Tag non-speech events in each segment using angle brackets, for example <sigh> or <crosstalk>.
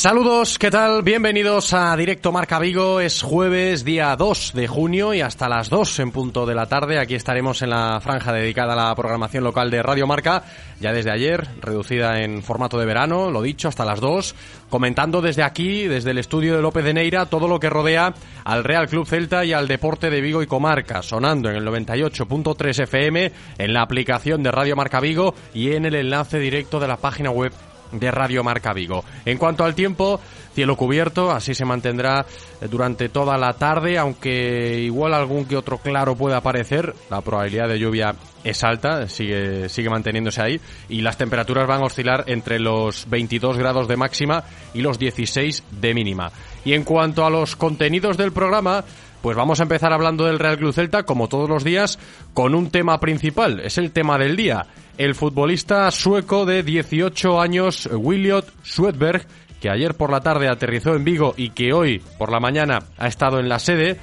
Saludos, ¿qué tal? Bienvenidos a Directo Marca Vigo. Es jueves, día 2 de junio y hasta las 2 en punto de la tarde. Aquí estaremos en la franja dedicada a la programación local de Radio Marca, ya desde ayer, reducida en formato de verano, lo dicho, hasta las 2, comentando desde aquí, desde el estudio de López de Neira, todo lo que rodea al Real Club Celta y al deporte de Vigo y Comarca, sonando en el 98.3 FM, en la aplicación de Radio Marca Vigo y en el enlace directo de la página web de Radio Marca Vigo. En cuanto al tiempo, cielo cubierto, así se mantendrá durante toda la tarde, aunque igual algún que otro claro puede aparecer, la probabilidad de lluvia es alta, sigue, sigue manteniéndose ahí, y las temperaturas van a oscilar entre los 22 grados de máxima y los 16 de mínima. Y en cuanto a los contenidos del programa, pues vamos a empezar hablando del Real Club Celta, como todos los días, con un tema principal, es el tema del día. El futbolista sueco de 18 años, Williot Swedberg, que ayer por la tarde aterrizó en Vigo y que hoy por la mañana ha estado en la sede,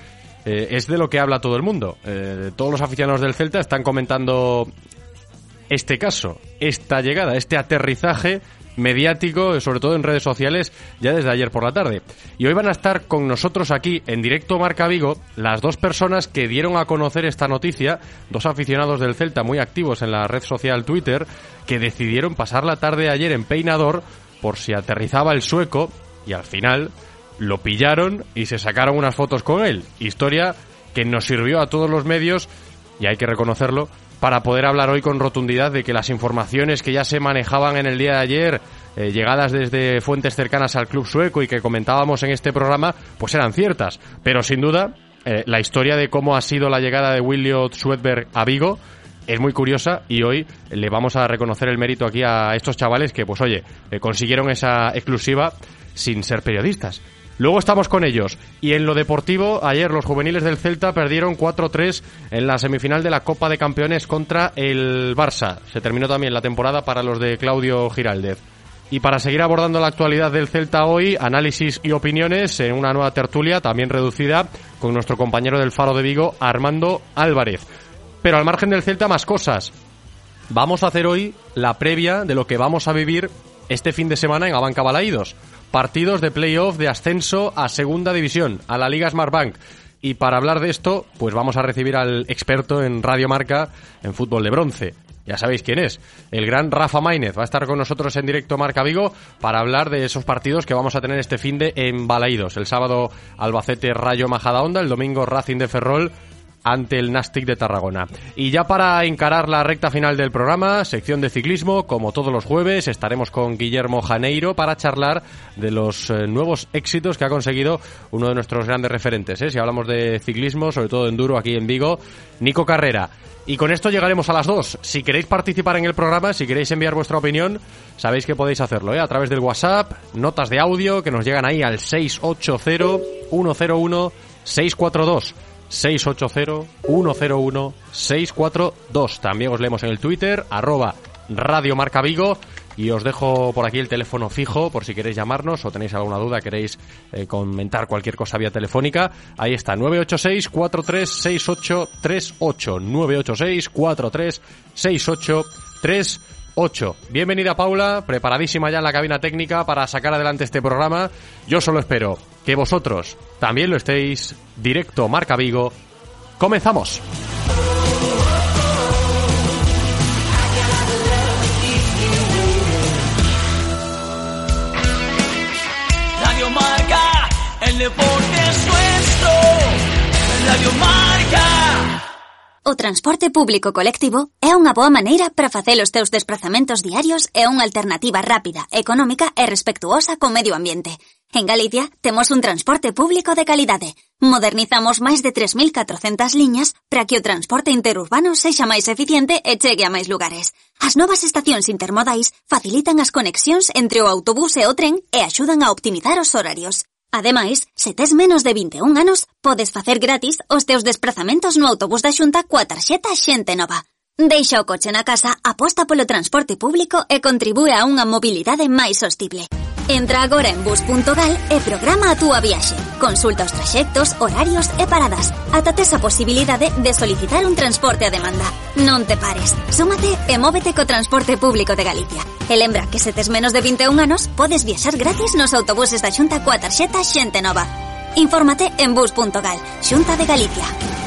eh, es de lo que habla todo el mundo. Eh, todos los aficionados del Celta están comentando este caso, esta llegada, este aterrizaje mediático, sobre todo en redes sociales, ya desde ayer por la tarde. Y hoy van a estar con nosotros aquí en directo Marca Vigo las dos personas que dieron a conocer esta noticia, dos aficionados del Celta muy activos en la red social Twitter, que decidieron pasar la tarde ayer en Peinador por si aterrizaba el sueco y al final lo pillaron y se sacaron unas fotos con él. Historia que nos sirvió a todos los medios, y hay que reconocerlo, para poder hablar hoy con rotundidad de que las informaciones que ya se manejaban en el día de ayer, eh, llegadas desde fuentes cercanas al club sueco y que comentábamos en este programa, pues eran ciertas. Pero sin duda, eh, la historia de cómo ha sido la llegada de Williot Swedberg a Vigo es muy curiosa y hoy le vamos a reconocer el mérito aquí a estos chavales que, pues oye, eh, consiguieron esa exclusiva sin ser periodistas. Luego estamos con ellos. Y en lo deportivo, ayer los juveniles del Celta perdieron 4-3 en la semifinal de la Copa de Campeones contra el Barça. Se terminó también la temporada para los de Claudio Giraldez. Y para seguir abordando la actualidad del Celta hoy, análisis y opiniones en una nueva tertulia, también reducida, con nuestro compañero del Faro de Vigo, Armando Álvarez. Pero al margen del Celta, más cosas. Vamos a hacer hoy la previa de lo que vamos a vivir este fin de semana en Abanca Balaídos partidos de playoff de ascenso a Segunda División, a la Liga Smartbank. Y para hablar de esto, pues vamos a recibir al experto en Radio Marca en fútbol de bronce. Ya sabéis quién es. El gran Rafa Maínez va a estar con nosotros en directo Marca Vigo para hablar de esos partidos que vamos a tener este fin de en Balaídos. El sábado Albacete Rayo Majadahonda, el domingo Racing de Ferrol ante el Nastic de Tarragona. Y ya para encarar la recta final del programa, sección de ciclismo, como todos los jueves, estaremos con Guillermo Janeiro para charlar de los eh, nuevos éxitos que ha conseguido uno de nuestros grandes referentes. ¿eh? Si hablamos de ciclismo, sobre todo enduro aquí en Vigo, Nico Carrera. Y con esto llegaremos a las dos. Si queréis participar en el programa, si queréis enviar vuestra opinión, sabéis que podéis hacerlo, ¿eh? A través del WhatsApp, notas de audio que nos llegan ahí al 680 101 642. 680-101-642. También os leemos en el Twitter, arroba Radio Marca Vigo. Y os dejo por aquí el teléfono fijo por si queréis llamarnos o tenéis alguna duda, queréis eh, comentar cualquier cosa vía telefónica. Ahí está, 986-436838. 986-436838. 8. Bienvenida Paula, preparadísima ya en la cabina técnica para sacar adelante este programa. Yo solo espero que vosotros también lo estéis. Directo Marca Vigo. Comenzamos. Marca, el deporte es nuestro. Radio Marca. O transporte público colectivo é unha boa maneira para facer os teus desplazamentos diarios e unha alternativa rápida, económica e respectuosa co medio ambiente. En Galicia temos un transporte público de calidade. Modernizamos máis de 3.400 liñas para que o transporte interurbano sexa máis eficiente e chegue a máis lugares. As novas estacións intermodais facilitan as conexións entre o autobús e o tren e axudan a optimizar os horarios. Ademais, se tes menos de 21 anos, podes facer gratis os teus desplazamentos no autobús da Xunta coa tarxeta Xente Nova. Deixa o coche na casa, aposta polo transporte público e contribúe a unha mobilidade máis sostible. Entra agora en bus.gal e programa a túa viaxe. Consulta os traxectos, horarios e paradas. Ata tes a posibilidade de solicitar un transporte a demanda. Non te pares. Súmate e móvete co transporte público de Galicia. E lembra que se tes menos de 21 anos, podes viaxar gratis nos autobuses da Xunta coa tarxeta Xente Nova. Infórmate en bus.gal, Xunta de Galicia.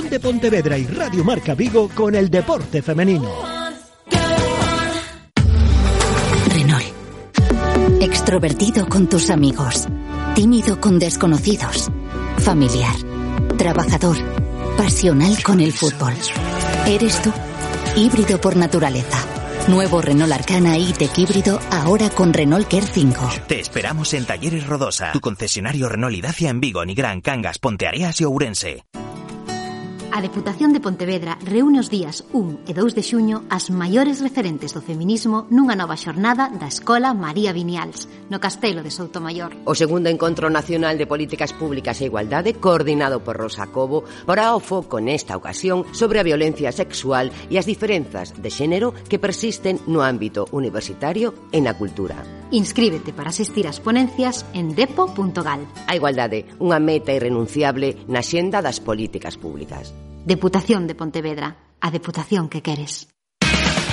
de Pontevedra y Radio Marca Vigo con el deporte femenino. Renault. Extrovertido con tus amigos. Tímido con desconocidos. Familiar. Trabajador. Pasional con el fútbol. Eres tú. Híbrido por naturaleza. Nuevo Renault Arcana E-Tech híbrido ahora con Renault Care 5. Te esperamos en Talleres Rodosa, tu concesionario Renault y Dacia en Vigo, Nigrán, Cangas, Ponteareas e Ourense. A Deputación de Pontevedra reúne os días 1 e 2 de xuño as maiores referentes do feminismo nunha nova xornada da Escola María Vinials, no Castelo de Soutomayor. O segundo Encontro Nacional de Políticas Públicas e Igualdade, coordinado por Rosa Cobo, porá o foco nesta ocasión sobre a violencia sexual e as diferenzas de xénero que persisten no ámbito universitario e na cultura. Inscríbete para asistir ás ponencias en depo.gal. A igualdade, unha meta irrenunciable na xenda das políticas públicas. Deputación de Pontevedra, a deputación que queres.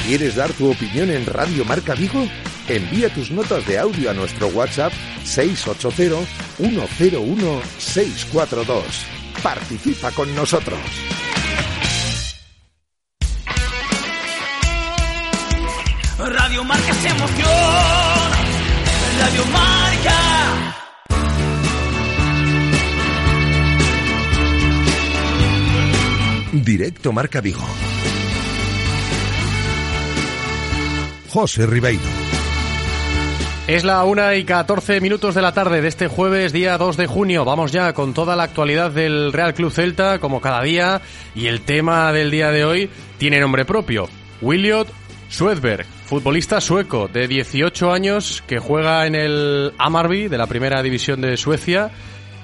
¿Quieres dar tu opinión en Radio Marca Vigo? Envía tus notas de audio a nuestro WhatsApp 680-101-642. Participa con nosotros. Radio Marca es emoción. Radio Marca. Directo Marca Vigo. José Ribeiro. Es la una y 14 minutos de la tarde de este jueves, día 2 de junio. Vamos ya con toda la actualidad del Real Club Celta, como cada día. Y el tema del día de hoy tiene nombre propio. Williot Swedberg, futbolista sueco de 18 años que juega en el Amarby de la primera división de Suecia.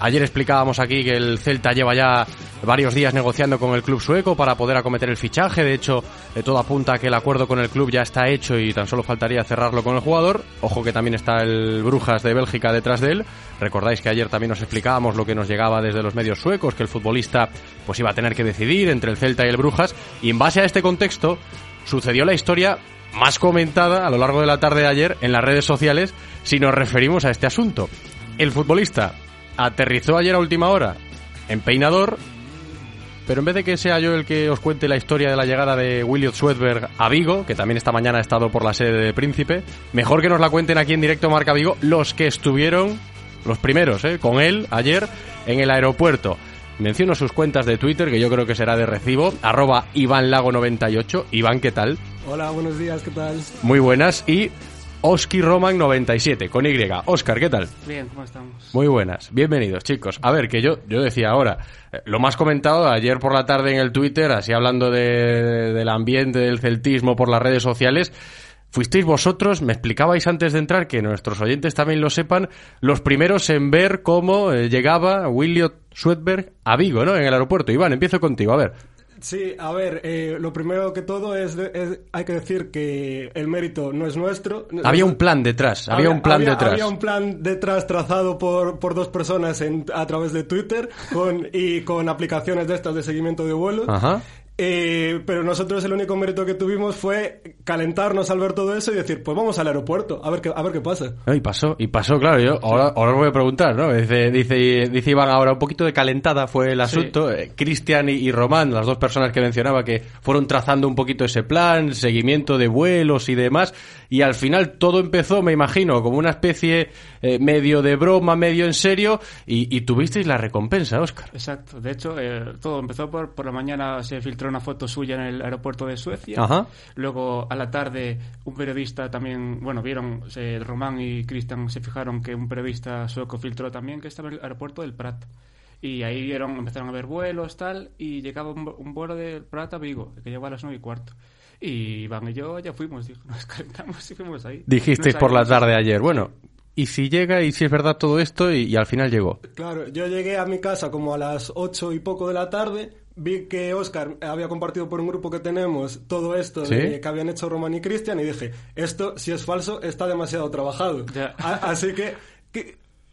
Ayer explicábamos aquí que el Celta lleva ya varios días negociando con el club sueco para poder acometer el fichaje. De hecho, todo apunta a que el acuerdo con el club ya está hecho y tan solo faltaría cerrarlo con el jugador. Ojo que también está el Brujas de Bélgica detrás de él. Recordáis que ayer también nos explicábamos lo que nos llegaba desde los medios suecos, que el futbolista pues iba a tener que decidir entre el Celta y el Brujas. Y en base a este contexto, sucedió la historia más comentada a lo largo de la tarde de ayer en las redes sociales si nos referimos a este asunto. El futbolista aterrizó ayer a última hora en Peinador, pero en vez de que sea yo el que os cuente la historia de la llegada de William Swedberg a Vigo, que también esta mañana ha estado por la sede de Príncipe, mejor que nos la cuenten aquí en directo Marca Vigo los que estuvieron, los primeros, ¿eh? con él ayer en el aeropuerto. Menciono sus cuentas de Twitter, que yo creo que será de recibo, arroba IvánLago98. Iván, ¿qué tal? Hola, buenos días, ¿qué tal? Muy buenas y Oski Roman 97 con Y. Oscar, ¿qué tal? Bien, ¿cómo estamos? Muy buenas, bienvenidos chicos. A ver, que yo, yo decía ahora, eh, lo más comentado ayer por la tarde en el Twitter, así hablando de- del ambiente del celtismo por las redes sociales, fuisteis vosotros, me explicabais antes de entrar, que nuestros oyentes también lo sepan, los primeros en ver cómo eh, llegaba Williot Swedberg a Vigo, ¿no? En el aeropuerto. Iván, empiezo contigo, a ver. Sí, a ver, eh, lo primero que todo es, de- es- hay que decir que el mérito no es nuestro. Había un plan detrás, había, un plan había- detrás. Había un plan detrás trazado por, por dos personas en- a través de Twitter con, y con aplicaciones de estas de seguimiento de vuelos. Ajá. Eh, pero nosotros el único mérito que tuvimos fue calentarnos al ver todo eso y decir, pues vamos al aeropuerto, a ver qué, a ver qué pasa. No, y pasó, y pasó, claro. Yo ahora, ahora os voy a preguntar, ¿no? Dice, dice, dice Iván ahora un poquito de calentada fue el asunto. Eh, Cristian y, y Román, las dos personas que mencionaba, que fueron trazando un poquito ese plan, seguimiento de vuelos y demás. Y al final todo empezó, me imagino, como una especie eh, medio de broma, medio en serio. Y, y tuvisteis la recompensa, Oscar. Exacto. De hecho, eh, todo empezó por, por la mañana, se filtró una foto suya en el aeropuerto de Suecia. Ajá. Luego, a la tarde, un periodista también, bueno, vieron, se, Román y Cristian se fijaron que un periodista sueco filtró también que estaba en el aeropuerto del Prat. Y ahí vieron, empezaron a ver vuelos, tal, y llegaba un, un vuelo del Prat a Vigo, que llegó a las nueve y cuarto. Y Iván y yo ya fuimos, dijo, <laughs> nos calentamos y fuimos ahí. Dijisteis por la tarde ayer, bueno, y si llega y si es verdad todo esto y, y al final llegó. Claro, yo llegué a mi casa como a las ocho y poco de la tarde, vi que Oscar había compartido por un grupo que tenemos todo esto ¿Sí? de- que habían hecho Roman y Cristian y dije, esto si es falso está demasiado trabajado. A- así que,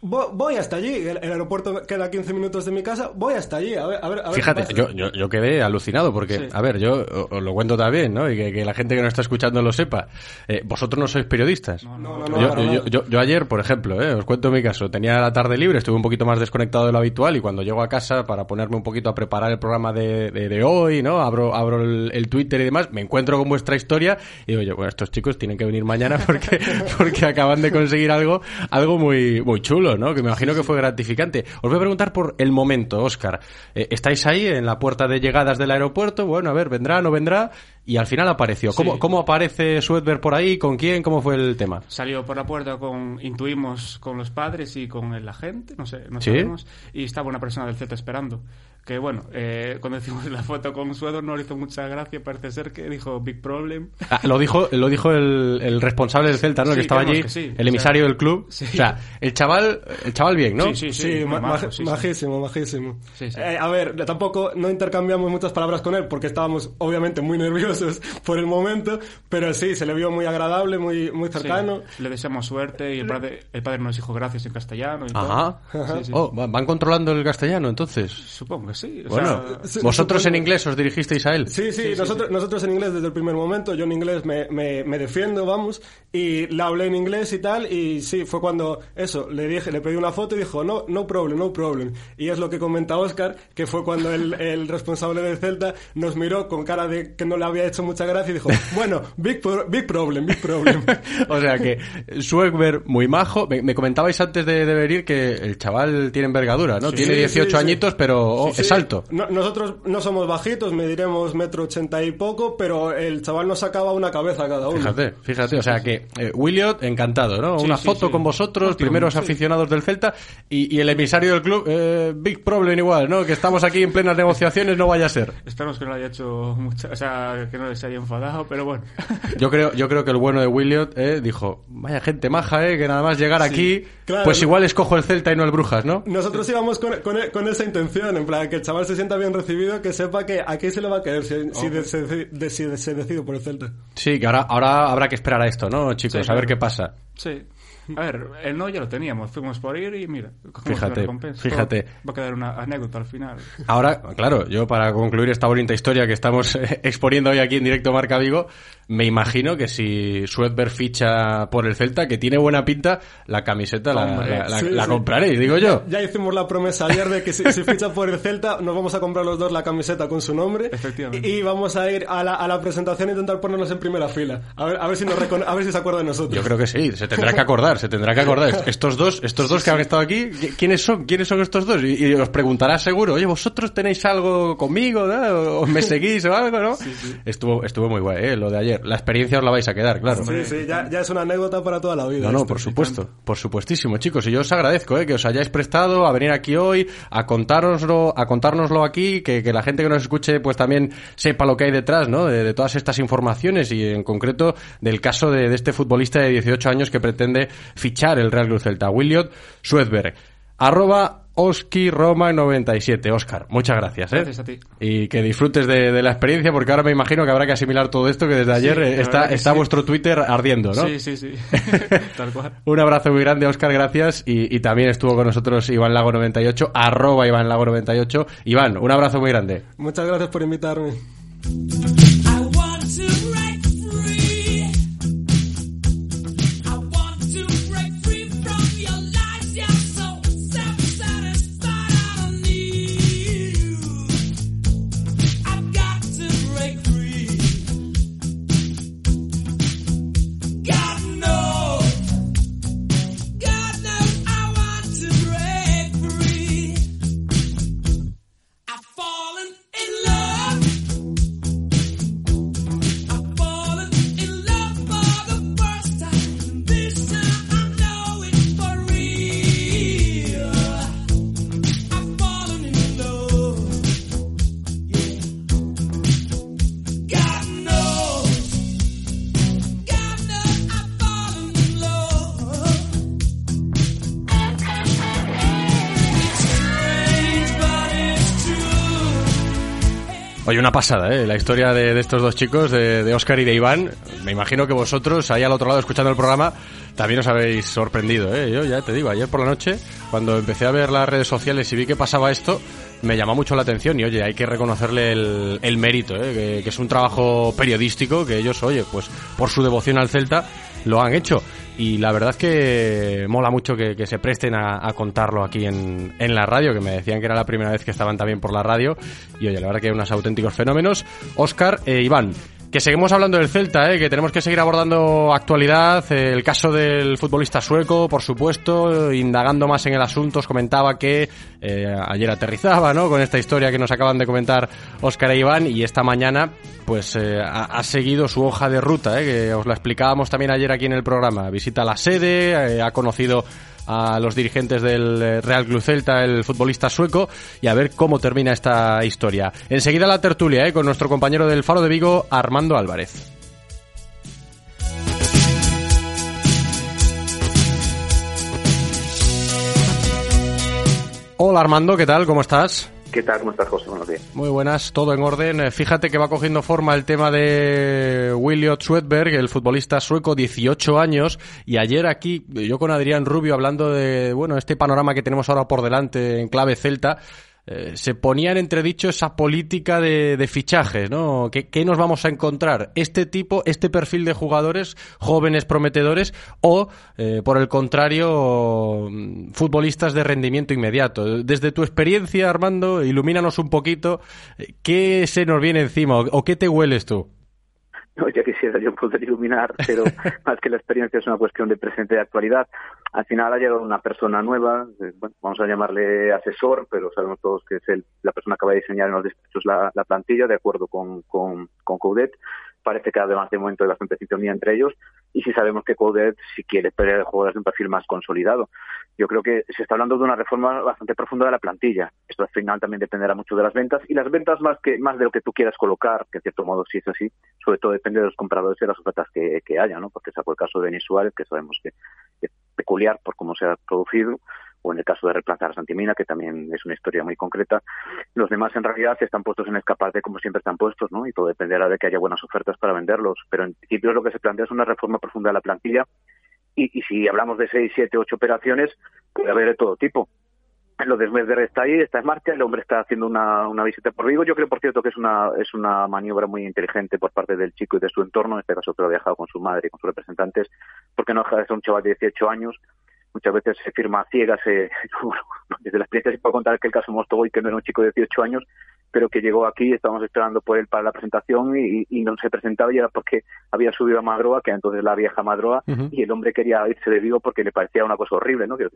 voy hasta allí, el, el aeropuerto queda a 15 minutos de mi casa, voy hasta allí, a ver, a ver, a ver Fíjate, yo, yo, yo quedé alucinado porque, Sí. a ver, yo os lo cuento también, ¿no? Y que, que la gente que nos está escuchando lo sepa. Eh, vosotros no sois periodistas. no, no, para yo- yo- yo ayer, por ejemplo, ¿eh? os cuento mi caso, tenía la tarde libre, estuve un poquito más desconectado de lo habitual y cuando llego a casa para ponerme un poquito a preparar el programa de, de- de hoy, ¿no? Abro, abro el, el Twitter y demás, me encuentro con vuestra historia y digo yo, bueno, estos chicos tienen que venir mañana <laughs> porque, porque acaban de conseguir algo, algo muy, muy chulo, ¿no? Que me imagino que fue gratificante. Os voy a preguntar por el momento, Oscar. Eh, estáis ahí en la puerta de llegadas del aeropuerto, bueno, a ver, vendrá, no vendrá, y al final apareció. ¿Cómo, Sí. cómo aparece Swedberg por ahí? ¿Con quién? ¿Cómo fue el tema? Salió por la puerta con, intuimos con los padres y con el agente, no sé, no ¿Sí? sabemos, y estaba una persona del Celta esperando. Que bueno, eh, cuando hicimos la foto con Suedo no le hizo mucha gracia, parece ser que dijo Big Problem. Ah, lo dijo, lo dijo el, el responsable del Celta, ¿no? Sí, que estaba allí, que sí. el O emisario sea, del club. sí. O sea, el chaval, el chaval bien, ¿no? Sí, sí, sí. Ma- majo, ma- sí, sí. majísimo, majísimo. Sí, sí. Eh, a ver, tampoco no intercambiamos muchas palabras con él porque estábamos obviamente muy nerviosos <laughs> por el momento, pero sí, se le vio muy agradable, muy, muy cercano. Sí, le deseamos suerte y el padre, el padre nos dijo gracias en castellano y Ajá. todo. Sí, sí. Oh, ¿van van controlando el castellano entonces? Supongo que sí. o Bueno, sea, vosotros en inglés os dirigisteis a él. Sí, sí, nosotros, nosotros en inglés desde el primer momento, yo en inglés me, me, me defiendo, vamos, y le hablé en inglés y tal, y sí, fue cuando eso, le dije, le pedí una foto y dijo, no, no problem, no problem. Y es lo que comenta Oscar, que fue cuando el, <laughs> el responsable del Celta nos miró con cara de que no le había hecho mucha gracia y dijo, bueno, big, pro- big problem, big problem. <laughs> O sea que Swegberg muy majo. Me, me comentabais antes de, de venir que el chaval tiene envergadura, ¿no? Sí, tiene sí, 18 sí, sí. añitos, pero oh, Sí, es alto. No- nosotros no somos bajitos, mediremos metro ochenta y poco, pero el chaval nos sacaba una cabeza cada uno. Fíjate, fíjate, o sea que eh, Williot, encantado, ¿no? Sí, Una sí, foto sí. con vosotros, primeros sí. aficionados del Celta y, y el emisario del club, eh, Big Problem igual, ¿no? Que estamos aquí en plenas negociaciones, no vaya a ser. Esperamos que no le haya hecho mucha, o sea, que no les haya enfadado, pero bueno. <laughs> Yo creo, yo creo que el bueno de Williot eh, dijo, vaya gente maja, eh, que nada más llegar Sí, aquí, claro. pues igual escojo el Celta y no el Brujas, ¿no? Nosotros íbamos con, con- con esa intención, en plan, que el chaval se sienta bien recibido, que sepa que aquí se le va a caer si, si de- se, de- si se decide por el Celta. Sí, que ahora, ahora habrá que esperar a esto, ¿no, chicos? Sí, a ver claro. qué pasa. Sí. <laughs> A ver, el no ya lo teníamos, fuimos por ir y mira, Fíjate, la recompensa. fíjate. Va a quedar una anécdota al final. Ahora, claro, yo para concluir esta bonita historia que estamos <laughs> exponiendo hoy aquí en directo Marca Vigo, me imagino que si Swedberg ficha por el Celta, que tiene buena pinta, la camiseta la, Hombre, la- la- sí, la sí. compraréis, digo yo. Ya hicimos la promesa ayer de que si, si ficha por el Celta, nos vamos a comprar los dos la camiseta con su nombre. Efectivamente. Y, vamos a ir a la, a la presentación e intentar ponernos en primera fila. A ver, a ver si nos a ver si se acuerda de nosotros. Yo creo que sí, se tendrá que acordar. Acordar, se tendrá que acordar. <laughs> Estos dos, estos dos que han estado aquí, ¿quiénes son? ¿Quiénes son estos dos? Y, os preguntará seguro, oye, vosotros tenéis algo conmigo, ¿no? o me <laughs> seguís o algo, ¿no? Estuvo, estuvo muy guay, ¿eh? lo de ayer. La experiencia os la vais a quedar, claro. Sí, sí, ya, ya es una anécdota para toda la vida. No, no, esto. por supuesto, por supuestísimo, chicos. Y yo os agradezco ¿eh? que os hayáis prestado a venir aquí hoy, a contárnoslo, a contárnoslo aquí, que, que la gente que nos escuche pues también sepa lo que hay detrás, ¿no? De, de todas estas informaciones y en concreto del caso de, de este futbolista de 18 años que pretende fichar el Real Club Celta, Williot Suedberg. Arroba Oski Roma 97. Oscar, muchas gracias. ¿eh? Gracias a ti. Y que disfrutes de, de la experiencia, porque ahora me imagino que habrá que asimilar todo esto que desde ayer Sí, eh, está, está sí. vuestro Twitter ardiendo, ¿no? Sí, sí, sí. <laughs> Tal cual. Un abrazo muy grande, Oscar, gracias. Y, y también estuvo con nosotros Iván Lago 98, arroba Iván Lago 98. Iván, un abrazo muy grande. Muchas gracias por invitarme. Una pasada, ¿eh? La historia de, estos dos chicos, de, Oscar y de Iván. Me imagino que vosotros, ahí al otro lado, escuchando el programa, también os habéis sorprendido, ¿eh? Yo ya te digo, ayer por la noche, cuando empecé a ver las redes sociales y vi que pasaba esto, me llamó mucho la atención y, oye, hay que reconocerle el, el mérito, ¿eh? Que, que es un trabajo periodístico que ellos, oye, pues por su devoción al Celta, lo han hecho. Y la verdad es que mola mucho que, se presten a, contarlo aquí en, en la radio, que me decían que era la primera vez que estaban también por la radio. Y oye, la verdad que unos auténticos fenómenos. Oscar e Iván. Que seguimos hablando del Celta, ¿eh? que tenemos que seguir abordando actualidad, eh, el caso del futbolista sueco, por supuesto, indagando más en el asunto, os comentaba que eh, ayer aterrizaba, ¿no? Con esta historia que nos acaban de comentar Óscar e Iván y esta mañana, pues eh, ha, ha seguido su hoja de ruta, ¿eh? que os la explicábamos también ayer aquí en el programa. Visita la sede, eh, ha conocido a los dirigentes del eh, Real Club Celta, el futbolista sueco, y a ver cómo termina esta historia. Enseguida la tertulia, ¿eh? con nuestro compañero del Faro de Vigo, Armando Álvarez. Hola Armando, ¿qué tal? ¿Cómo estás? ¿Qué tal? ¿Cómo estás, José? Buenos días. Muy buenas, todo en orden. Eh, Fíjate que va cogiendo forma el tema de Williot Swedberg, el futbolista sueco, 18 años, y ayer aquí, yo con Adrián Rubio hablando de, bueno, este panorama que tenemos ahora por delante en clave celta, eh, se ponía en entredicho esa política de, de fichajes, ¿no? ¿Qué, ¿Qué nos vamos a encontrar? ¿Este tipo, este perfil de jugadores jóvenes prometedores o, eh, por el contrario, mm, futbolistas de rendimiento inmediato? Desde tu experiencia, Armando, ilumínanos un poquito, eh, ¿qué se nos viene encima o, o qué te hueles tú? No, ya quisiera yo poder iluminar, pero <laughs> más que la experiencia es una cuestión de presente y de actualidad. Al final ha llegado una persona nueva, eh, bueno, vamos a llamarle asesor, pero sabemos todos que es el, la persona que va a diseñar en los despachos la, la plantilla, de acuerdo con, con, con Coudet. Parece que además de momento hay bastante sintonía entre ellos. Y si sabemos que Coudet si quiere pelear jugadores de un perfil más consolidado. Yo creo que se está hablando de una reforma bastante profunda de la plantilla. Esto al final también dependerá mucho de las ventas. Y las ventas más que más de lo que tú quieras colocar, que en cierto modo sí es así, sobre todo depende de los compradores y de las ofertas que, que haya, ¿no? Porque sacó el caso de Denis Suárez, que sabemos que es peculiar por cómo se ha producido, o en el caso de reemplazar a Santimina, que también es una historia muy concreta. Los demás en realidad están puestos en escaparate como siempre están puestos, ¿no? Y todo dependerá de que haya buenas ofertas para venderlos. Pero en principio lo que se plantea es una reforma profunda de la plantilla y, y si hablamos de seis, siete, ocho operaciones, puede haber de todo tipo. Lo de Smeder está ahí, está en marcha, el hombre está haciendo una, visita por Vigo. Yo creo, por cierto, que es una, es una maniobra muy inteligente por parte del chico y de su entorno, en este caso que lo ha viajado con su madre y con sus representantes, porque no ser un chaval de 18 años. Muchas veces se firma a ciegas, <laughs> desde la experiencia se puede contar que el caso Mostovoy, que no era un chico de 18 años, pero que llegó aquí, estábamos esperando por él para la presentación y, y no se presentaba ya porque había subido a Madroa, que entonces la vieja Madroa, y el hombre quería irse de Vigo porque le parecía una cosa horrible, ¿no? Que,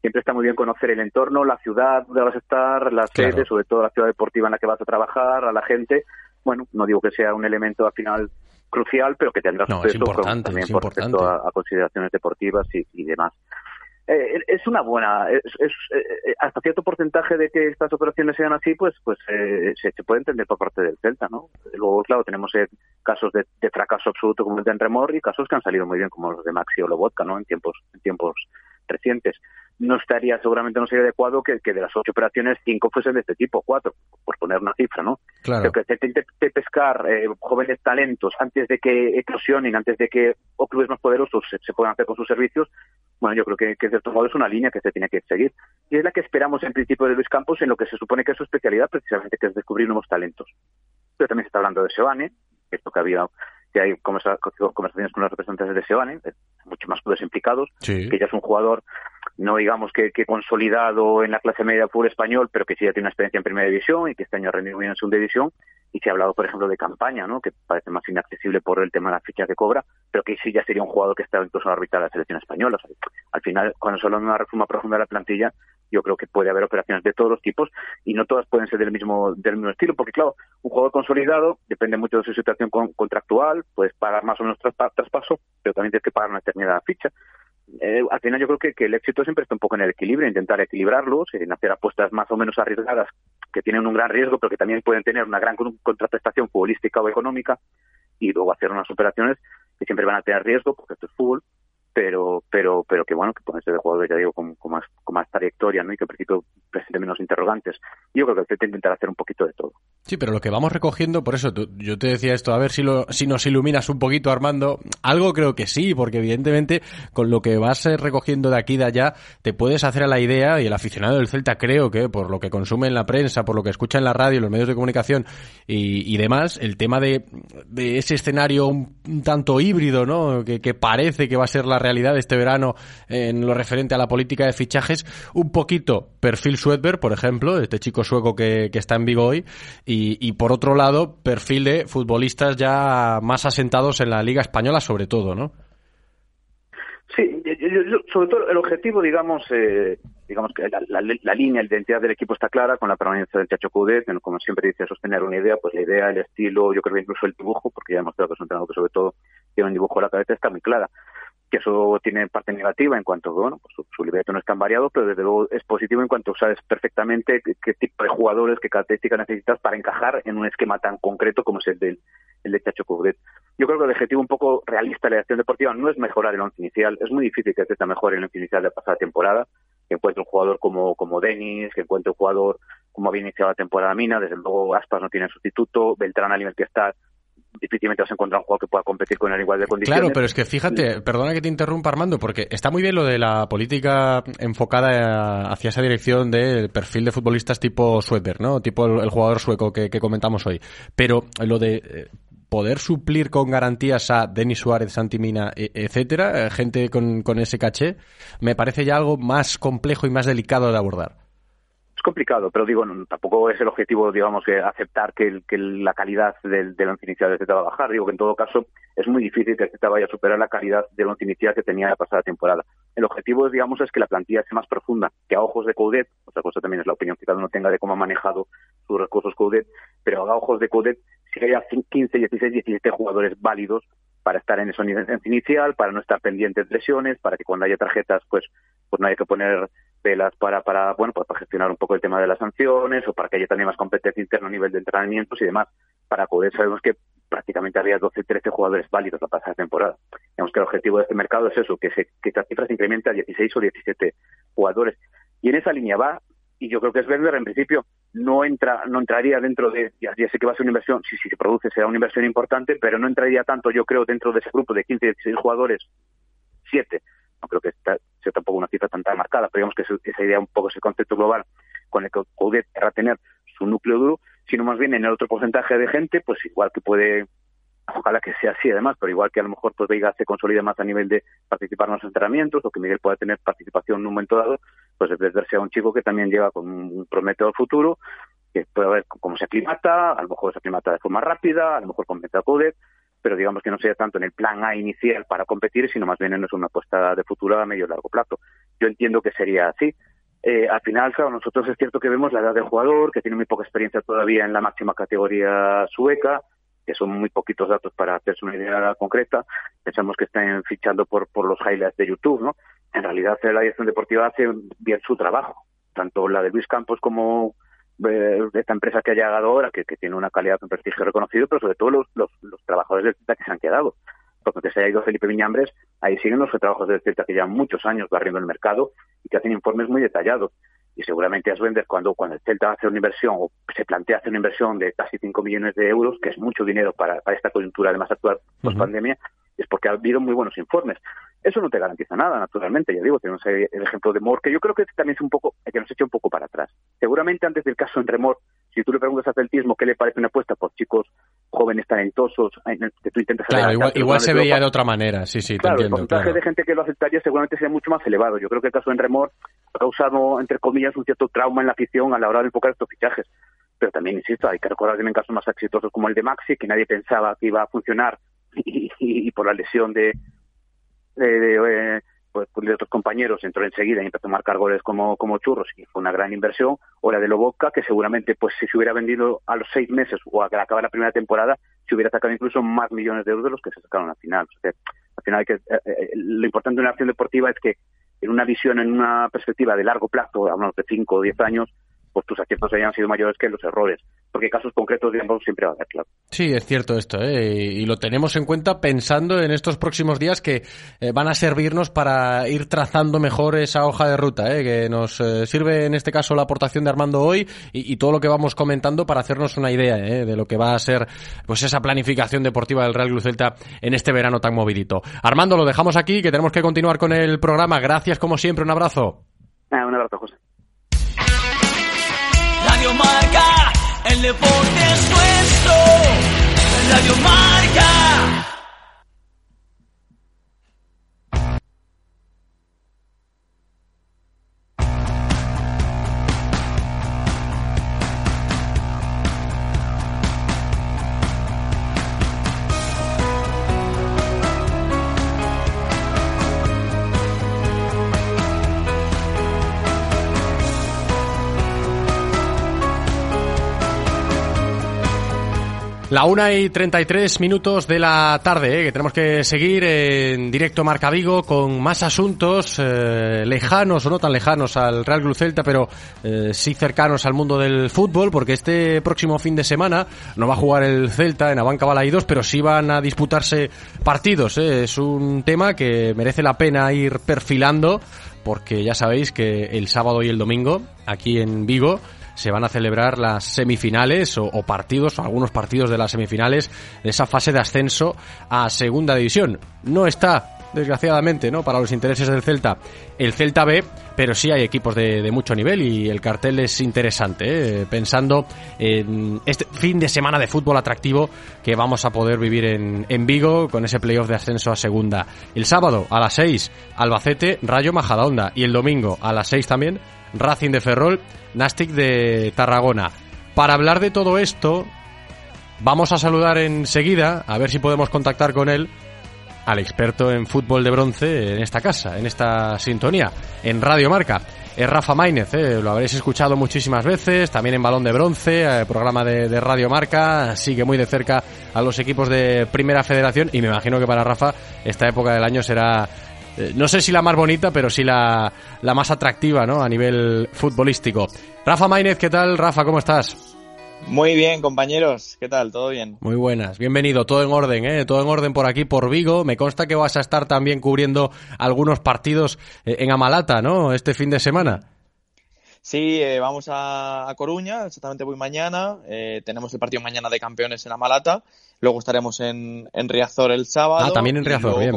siempre está muy bien conocer el entorno, la ciudad donde vas a estar, las sedes, sobre todo la ciudad deportiva en la que vas a trabajar, a la gente. Bueno, no digo que sea un elemento al final crucial, pero que tendrá No, su es peso también por respecto a, a consideraciones deportivas y, y demás. Eh, es una buena, es, es, eh, hasta cierto porcentaje de que estas operaciones sean así, pues pues eh, se, se puede entender por parte del Celta, ¿no? Luego, claro, tenemos eh, casos de, de fracaso absoluto como el de Enremor y casos que han salido muy bien como los de Maxi o Lobotka, ¿no? En tiempos, en tiempos recientes. No estaría, seguramente no sería adecuado que, que de las ocho operaciones, cinco fuesen de este tipo, cuatro, por poner una cifra, ¿no? Claro. Pero que se intente de pescar eh, jóvenes talentos antes de que eclosionen, antes de que o clubes más poderosos se, se puedan hacer con sus servicios, bueno, yo creo que, que de cierto modo es una línea que se tiene que seguir. Y es la que esperamos en principio de Luis Campos en lo que se supone que es su especialidad, precisamente, que es descubrir nuevos talentos. Pero también se está hablando de Sebane, esto que había que hay conversa- conversaciones con los representantes de Sebane, eh, mucho más clubes implicados, Sí. que ya es un jugador no digamos que, que consolidado en la clase media fútbol español, pero que sí ya tiene una experiencia en primera división y que este año ha rendido bien en segunda división. Y se ha hablado, por ejemplo, de campaña, ¿no? que parece más inaccesible por el tema de la ficha que cobra, pero que sí ya sería un jugador que está incluso en la órbita de la selección española. O sea, al final, cuando se habla de una reforma profunda de la plantilla, yo creo que puede haber operaciones de todos los tipos y no todas pueden ser del mismo del mismo estilo, porque claro, un jugador consolidado depende mucho de su situación con- contractual, puedes pagar más o menos traspa- traspaso, pero también tienes que pagar una determinada ficha. Eh, al final yo creo que, el éxito siempre está un poco en el equilibrio, intentar equilibrarlos, en hacer apuestas más o menos arriesgadas que tienen un gran riesgo, pero que también pueden tener una gran con- contraprestación futbolística o económica, y luego hacer unas operaciones que siempre van a tener riesgo, porque esto es fútbol, pero pero pero que bueno, que pueden ser de jugadores, ya digo, con, más con más trayectoria, ¿no? Y que en principio presenten menos interrogantes. Yo creo que hay que intentar hacer un poquito de todo. Sí, pero lo que vamos recogiendo, por eso tú- yo te decía esto, a ver si, lo, si nos iluminas un poquito, Armando. Algo creo que sí, porque evidentemente con lo que vas eh, recogiendo de aquí y de allá, te puedes hacer a la idea, y el aficionado del Celta creo que por lo que consume en la prensa, por lo que escucha en la radio, los medios de comunicación y, y demás, el tema de, de ese escenario un, un tanto híbrido, ¿no? Que, que parece que va a ser la realidad este verano en lo referente a la política de fichajes, un poquito perfil Swedberg, por ejemplo, este chico sueco que, que está en Vigo hoy, y, y por otro lado, perfil de futbolistas ya más asentados en la Liga Española, sobre todo, ¿no? Sí, yo- yo- sobre todo el objetivo, digamos, eh, digamos que la, la- la línea, la identidad del equipo está clara con la permanencia del Chacho Coudet, que como siempre dice, sostener una idea, pues la idea, el estilo, yo creo que incluso el dibujo, porque ya hemos demostrado que es un entrenador que sobre todo tiene un dibujo a la cabeza, está muy clara. Que eso tiene parte negativa en cuanto, bueno, pues su, su libreto no es tan variado, pero desde luego es positivo en cuanto sabes perfectamente qué, tipo de jugadores, qué características necesitas para encajar en un esquema tan concreto como es el del, el de Chacho Coudet. Yo creo que el objetivo un poco realista de la acción deportiva no es mejorar el once inicial. Es muy difícil que Celta mejore el once inicial de la pasada temporada. Que encuentre un jugador como, como Denis, que encuentre un jugador como había iniciado la temporada Mina. Desde luego, Aspas no tiene sustituto. Beltrán, al nivel que está, difícilmente vas a encontrar un jugador que pueda competir con él igual de condiciones. Claro, pero es que fíjate, perdona que te interrumpa Armando, porque está muy bien lo de la política enfocada hacia esa dirección del perfil de futbolistas tipo Swedberg, ¿no? Tipo el, jugador sueco que, comentamos hoy. Pero lo de eh, poder suplir con garantías a Denis Suárez, Santi Mina, e- etcétera, eh, gente con, con ese caché, me parece ya algo más complejo y más delicado de abordar. Complicado, pero digo, no, tampoco es el objetivo, digamos, que aceptar que, el- que la calidad del, del once inicial del Celta va a bajar. Digo que en todo caso es muy difícil que el Celta vaya a superar la calidad del once inicial que tenía la pasada temporada. El objetivo, digamos, es que la plantilla sea más profunda, que a ojos de Coudet, otra cosa también es la opinión que cada uno tenga de cómo ha manejado sus recursos Coudet, pero a ojos de Coudet sí que haya 15, 16, 17 jugadores válidos para estar en ese once inicial, para no estar pendientes de lesiones, para que cuando haya tarjetas, pues, pues no haya que poner velas para, para, bueno, pues para gestionar un poco el tema de las sanciones o para que haya también más competencia interna a nivel de entrenamientos y demás. Para poder sabemos que prácticamente había 12, 13 jugadores válidos la pasada temporada. Digamos que el objetivo de este mercado es eso, que, se, que esta cifra se incremente a 16 o 17 jugadores. Y en esa línea va, y yo creo que es Werner en principio no entra no entraría dentro de ya, sé que va a ser una inversión si, si se produce será una inversión importante pero no entraría tanto yo creo dentro de ese grupo de 15 16 jugadores 7 no creo que esta sea tampoco una cifra tan, tan marcada pero digamos que esa- idea un poco ese concepto global con el que Coudet querrá tener su núcleo duro sino más bien en el otro porcentaje de gente pues igual que puede ojalá que sea así además, pero igual que a lo mejor pues Veiga se consolide más a nivel de participar en los entrenamientos o que Miguel pueda tener participación en un momento dado, pues es verse a un chico que también llega con un prometedor futuro que puede ver cómo se aclimata, a lo mejor se aclimata de forma rápida, a lo mejor con Metacodec, pero digamos que no sea tanto en el plan A inicial para competir, sino más bien en una apuesta de futuro a medio y largo plazo. Yo entiendo que sería así. Eh, al final, claro, nosotros es cierto que vemos la edad del jugador, que tiene muy poca experiencia todavía en la máxima categoría sueca, que son muy poquitos datos para hacerse una idea concreta. Pensamos que están fichando por, por los highlights de YouTube, ¿no? En realidad, la dirección deportiva hace bien su trabajo, tanto la de Luis Campos como eh, esta empresa que ha llegado ahora, que, tiene una calidad, un prestigio reconocido, pero sobre todo los, los, trabajadores del CETA que se han quedado. Porque se haya ido Felipe Viñambres, ahí siguen los trabajos del CETA que llevan muchos años barriendo el mercado y que hacen informes muy detallados y seguramente a vender cuando, cuando el Celta hace una inversión o se plantea hacer una inversión de casi 5 millones de euros, que es mucho dinero para, para esta coyuntura además actual post pandemia, es porque ha habido muy buenos informes. Eso no te garantiza nada, naturalmente, ya digo, tenemos el ejemplo de Mor, que yo creo que también es un poco, que nos echa un poco para atrás. Seguramente antes del caso en Remor, si tú le preguntas a atletismo qué le parece una apuesta por chicos jóvenes talentosos, que tú intentas Claro, igual, igual se veía de otra manera, sí, sí, claro, te entiendo. El porcentaje de gente que lo aceptaría seguramente sería mucho más elevado. Yo creo que el caso en Remor ha causado, entre comillas, un cierto trauma en la afición a la hora de enfocar estos fichajes. Pero también, insisto, hay que recordar que en casos más exitosos como el de Maxi, que nadie pensaba que iba a funcionar <laughs> y, por la lesión de, de, pues, de otros compañeros entró enseguida y empezó a marcar goles como, como churros y fue una gran inversión. O la de Lobotka, que seguramente pues si se hubiera vendido a los seis meses o a que acaba la primera temporada, se hubiera sacado incluso más millones de euros de los que se sacaron al final. al final hay que, eh, eh, lo importante de una acción deportiva es que en una visión, en una perspectiva de largo plazo, hablamos de 5 o 10 años, pues tus aciertos hayan sido mayores que los errores. Porque casos concretos, digamos, siempre va a haber, claro. Sí, es cierto esto, ¿eh? y lo tenemos en cuenta pensando en estos próximos días que eh, van a servirnos para ir trazando mejor esa hoja de ruta, ¿eh? que nos eh, sirve en este caso la aportación de Armando hoy y, todo lo que vamos comentando para hacernos una idea ¿eh? de lo que va a ser pues esa planificación deportiva del Real Cruz Celta en este verano tan movidito. Armando, lo dejamos aquí, que tenemos que continuar con el programa. Gracias como siempre, un abrazo. Ah, un abrazo, José. Marca, el deporte es nuestro. Radio Marca. La una y 33 minutos de la tarde, eh, que tenemos que seguir en directo Marca Vigo con más asuntos eh, lejanos o no tan lejanos al Real Club Celta, pero eh, sí cercanos al mundo del fútbol, porque este próximo fin de semana no va a jugar el Celta en Abanca Balaidos, pero sí van a disputarse partidos. Es un tema que merece la pena ir perfilando, porque ya sabéis que el sábado y el domingo, aquí en Vigo, se van a celebrar las semifinales o, partidos, o algunos partidos de las semifinales de esa fase de ascenso a segunda división. No está desgraciadamente, ¿no? Para los intereses del Celta, el Celta B, pero sí hay equipos de, mucho nivel y el cartel es interesante, ¿eh? pensando en este fin de semana de fútbol atractivo que vamos a poder vivir en, en Vigo con ese playoff de ascenso a segunda. El sábado a las 6, Albacete, Rayo Majadahonda y el domingo a las 6 también, Racing de Ferrol, Nastic de Tarragona. Para hablar de todo esto, vamos a saludar enseguida, a ver si podemos contactar con él, al experto en fútbol de bronce en esta casa, en esta sintonía, en Radio Marca. Es Rafa Maínez, ¿eh? lo habréis escuchado muchísimas veces, también en Balón de Bronce, eh, programa de, de, Radio Marca, sigue muy de cerca a los equipos de Primera Federación y me imagino que para Rafa esta época del año será eh, no sé si la más bonita, pero sí la, la más atractiva, ¿no? A nivel futbolístico. Rafa Maínez, ¿qué tal? Rafa, ¿cómo estás? Muy bien, compañeros. ¿Qué tal? ¿Todo bien? Muy buenas. Bienvenido. Todo en orden, ¿eh? Todo en orden por aquí, por Vigo. Me consta que vas a estar también cubriendo algunos partidos eh, en Amalata, ¿no? Este fin de semana. Sí, eh, vamos a, Coruña, exactamente voy mañana. tenemos el partido mañana de campeones en Amalata. Luego estaremos en, en Riazor el sábado. Ah, también en Riazor, bien.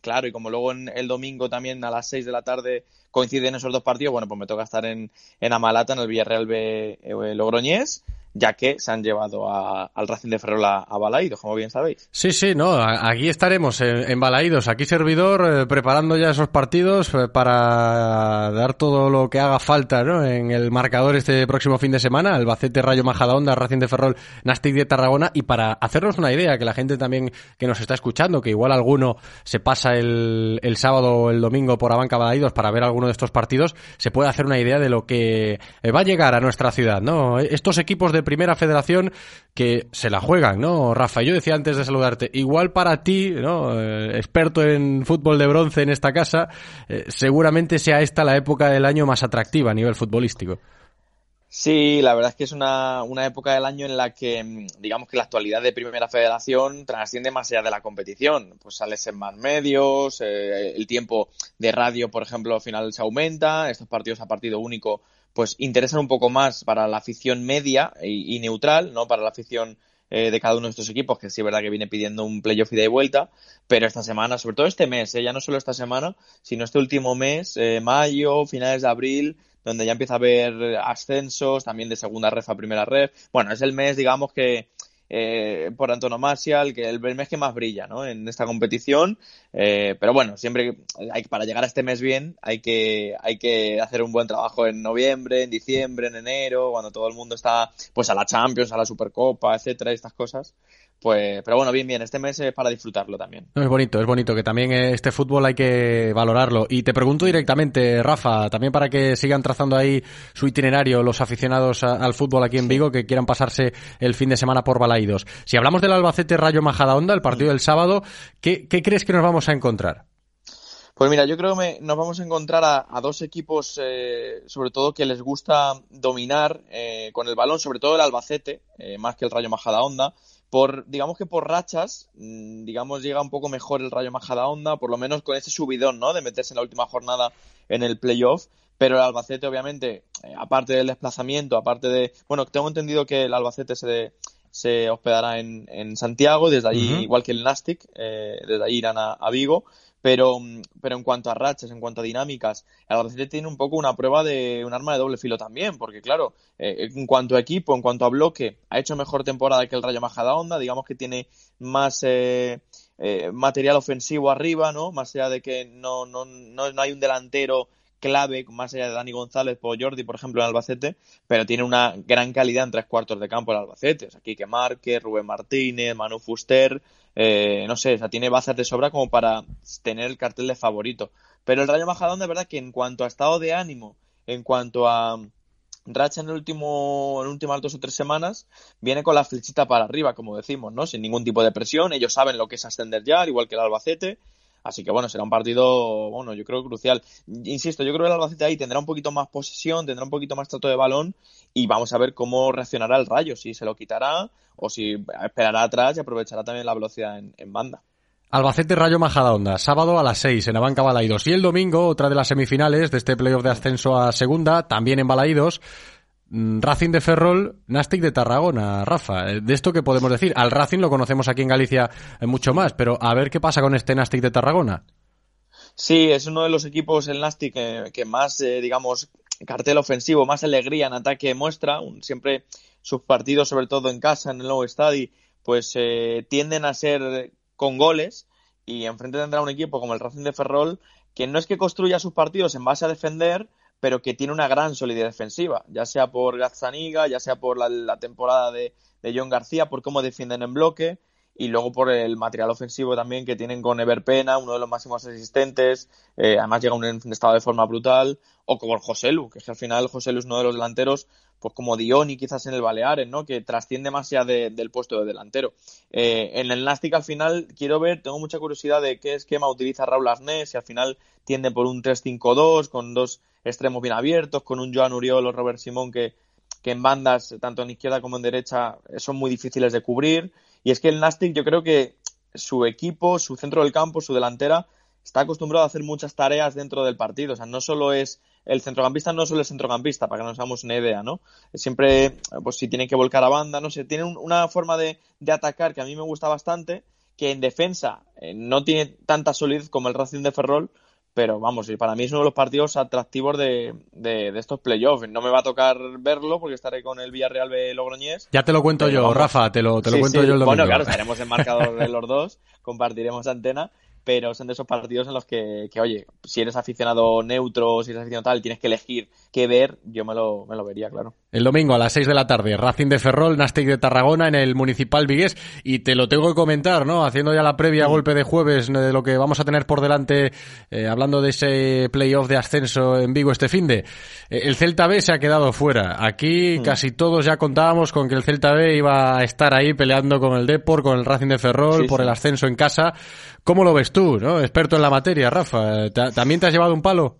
Claro, y como luego en el domingo también a las 6 de la tarde coinciden esos dos partidos, bueno, pues me toca estar en, en Amalata, en el Villarreal B, eh, Logroñés. Ya que se han llevado al Racing de Ferrol a, a Balaídos, como bien sabéis. Sí, sí, no, aquí estaremos en, en Balaídos, aquí servidor, eh, preparando ya esos partidos eh, para dar todo lo que haga falta ¿no? en el marcador este próximo fin de semana, Albacete Rayo Majadahonda, Racing de Ferrol, Nastic de Tarragona, y para hacernos una idea, que la gente también que nos está escuchando, que igual alguno se pasa el, el sábado o el domingo por Abanca Balaídos para ver alguno de estos partidos, se puede hacer una idea de lo que eh, va a llegar a nuestra ciudad, ¿no? Estos equipos de primera federación que se la juegan, ¿no? Rafa, yo decía antes de saludarte, igual para ti, ¿no? Eh, experto en fútbol de bronce en esta casa, eh, seguramente sea esta la época del año más atractiva a nivel futbolístico. Sí, la verdad es que es una, una, época del año en la que, mm, digamos que la actualidad de Primera Federación trasciende más allá de la competición. Pues sales en más medios, eh, el tiempo de radio, por ejemplo, al final se aumenta, estos partidos a partido único, pues interesan un poco más para la afición media y, neutral, ¿no? Para la afición eh, de cada uno de estos equipos, que sí es verdad que viene pidiendo un playoff ida y vuelta, pero esta semana, sobre todo este mes, eh, ya no solo esta semana, sino este último mes, eh, mayo, finales de abril, donde ya empieza a haber ascensos, también de segunda red a primera red. Bueno, es el mes, digamos, que eh, por antonomasia, el, que, el, mes que más brilla ¿no? en esta competición. Eh, pero bueno, siempre hay, para llegar a este mes bien hay que, hay que hacer un buen trabajo en noviembre, en diciembre, en enero, cuando todo el mundo está pues a la Champions, a la Supercopa, etcétera, estas cosas. Pues, pero bueno, bien, bien, este mes es para disfrutarlo también. Es bonito, es bonito, que también este fútbol hay que valorarlo. Y te pregunto directamente, Rafa, también para que sigan trazando ahí su itinerario los aficionados a, al fútbol aquí en Vigo que quieran pasarse el fin de semana por Balaídos. Si hablamos del Albacete Rayo Majadahonda, el partido del sábado, ¿qué, qué crees que nos vamos a encontrar? Pues mira, yo creo que nos vamos a encontrar a, a dos equipos, eh, sobre todo que les gusta dominar eh, con el balón, sobre todo el Albacete, eh, más que el Rayo Majadahonda por, digamos que por rachas, mm, digamos, llega un poco mejor el Rayo Majadahonda, por lo menos con ese subidón, ¿no? De meterse en la última jornada en el playoff. Pero el Albacete, obviamente, eh, aparte del desplazamiento, aparte de. Bueno, tengo entendido que el Albacete se, se hospedará en, en Santiago, desde allí, uh -huh. igual que el Nastic, eh, desde allí irán a, a Vigo. Pero, pero en cuanto a rachas, en cuanto a dinámicas, el Albacete tiene un poco una prueba de un arma de doble filo también, porque claro, eh, en cuanto a equipo, en cuanto a bloque, ha hecho mejor temporada que el Rayo Majadahonda, digamos que tiene más eh, eh, material ofensivo arriba, ¿no? Más allá de que no, no, no, no hay un delantero clave, más allá de Dani González o Jordi, por ejemplo, en Albacete, pero tiene una gran calidad en tres cuartos de campo el Albacete. O sea, Quique Márquez, Rubén Martínez, Manu Fuster, eh, no sé, o sea, tiene bazas de sobra como para tener el cartel de favorito. Pero el Rayo Majadahonda, de verdad que en cuanto a estado de ánimo, en cuanto a racha en el último, en últimas dos o tres semanas, viene con la flechita para arriba, como decimos, ¿no? Sin ningún tipo de presión. Ellos saben lo que es ascender ya, al igual que el Albacete. Así que bueno, será un partido, bueno, yo creo crucial. Insisto, yo creo que el Albacete ahí tendrá un poquito más posesión, tendrá un poquito más trato de balón y vamos a ver cómo reaccionará el Rayo, si se lo quitará o si esperará atrás y aprovechará también la velocidad en, en banda. Albacete Rayo Majadahonda, sábado a las 6 en Abanca Balaidos. Y el domingo, otra de las semifinales de este playoff de ascenso a segunda, también en Balaidos. Racing de Ferrol, Nastic de Tarragona, Rafa. De esto que podemos decir, al Racing lo conocemos aquí en Galicia mucho más, pero a ver qué pasa con este Nastic de Tarragona. Sí, es uno de los equipos, el Nastic, que, que más, eh, digamos, cartel ofensivo, más alegría en ataque muestra. Siempre sus partidos, sobre todo en casa, en el nuevo estadio, pues eh, tienden a ser con goles y enfrente tendrá un equipo como el Racing de Ferrol que no es que construya sus partidos en base a defender, pero que tiene una gran solidez defensiva, ya sea por Gazzaniga, ya sea por la, temporada de, John García, por cómo defienden en bloque, y luego por el material ofensivo también que tienen con Ever Pena, uno de los máximos asistentes, eh, además llega un, un estado de forma brutal, o con José Lu, que es que al final José Lu es uno de los delanteros, pues como Dioni quizás en el Baleares, ¿no? Que trasciende más allá de, del puesto de delantero. Eh, en el Nastic al final quiero ver, tengo mucha curiosidad de qué esquema utiliza Raúl Arnés, si al final tiende por un 3-5-2, con dos extremos bien abiertos, con un Joan Uriol o Robert Simón que, que en bandas, tanto en izquierda como en derecha, son muy difíciles de cubrir. Y es que el Nastic, yo creo que su equipo, su centro del campo, su delantera, está acostumbrado a hacer muchas tareas dentro del partido. O sea, no solo es el centrocampista, no solo es centrocampista, para que nos hagamos una idea, ¿no? Siempre, pues si tiene que volcar a banda, no sé, tiene un, una forma de, de, atacar que a mí me gusta bastante, que en defensa eh, no tiene tanta solidez como el Racing de Ferrol, pero vamos, y para mí es uno de los partidos atractivos de, de, estos playoffs. No me va a tocar verlo porque estaré con el Villarreal B Logroñés. Ya te lo cuento yo, Rafa, te lo, te lo cuento yo el domingo. Bueno, claro, estaremos en marcador de los dos, compartiremos antena pero son de esos partidos en los que, que, oye, si eres aficionado neutro, si eres aficionado tal, tienes que elegir qué ver, yo me lo, me lo vería, claro. El domingo a las 6 de la tarde, Racing de Ferrol, Nastic de Tarragona en el Municipal Vigués, y te lo tengo que comentar, ¿no? Haciendo ya la previa golpe de jueves de lo que vamos a tener por delante, eh, hablando de ese playoff de ascenso en Vigo este fin de. Eh, el Celta B se ha quedado fuera. Aquí mm. casi todos ya contábamos con que el Celta B iba a estar ahí peleando con el Depor, con el Racing de Ferrol, por el ascenso en casa. ¿Cómo lo ves tú, no? Experto en la materia, Rafa. ¿También te has llevado un palo?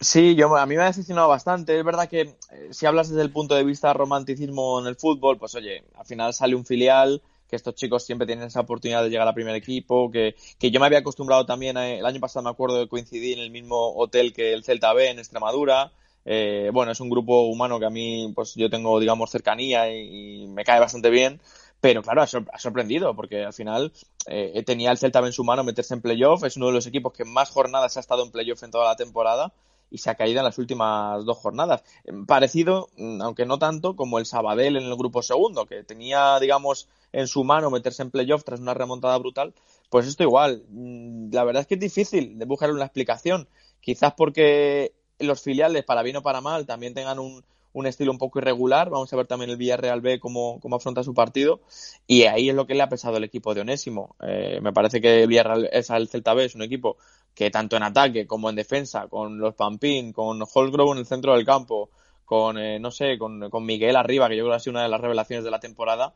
Sí, yo, a mí me ha decepcionado bastante. Es verdad que eh, si hablas desde el punto de vista romanticismo en el fútbol, pues oye, al final sale un filial, que estos chicos siempre tienen esa oportunidad de llegar al primer equipo, que, que yo me había acostumbrado también, el año pasado me acuerdo de coincidir en el mismo hotel que el Celta B en Extremadura. Eh, bueno, es un grupo humano que a mí, pues yo tengo, digamos, cercanía y me cae bastante bien. Pero claro, ha, sorprendido, porque al final eh, tenía el Celta en su mano meterse en playoff, es uno de los equipos que más jornadas ha estado en playoff en toda la temporada y se ha caído en las últimas dos jornadas. Parecido, mm, aunque no tanto, como el Sabadell en el grupo segundo, que tenía, digamos, en su mano meterse en playoff tras una remontada brutal. Pues esto igual. Mm, la verdad es que es difícil de buscar una explicación. Quizás porque los filiales, para bien o para mal, también tengan un, un estilo un poco irregular. Vamos a ver también el Villarreal B cómo, cómo afronta su partido. Y ahí es lo que le ha pesado el equipo de Onésimo. Eh, me parece que el Villarreal es el Celta B es un equipo que tanto en ataque como en defensa, con los Pampín, con Holgrove en el centro del campo, con, eh, no sé, con, con, Miguel arriba, que yo creo que ha sido una de las revelaciones de la temporada,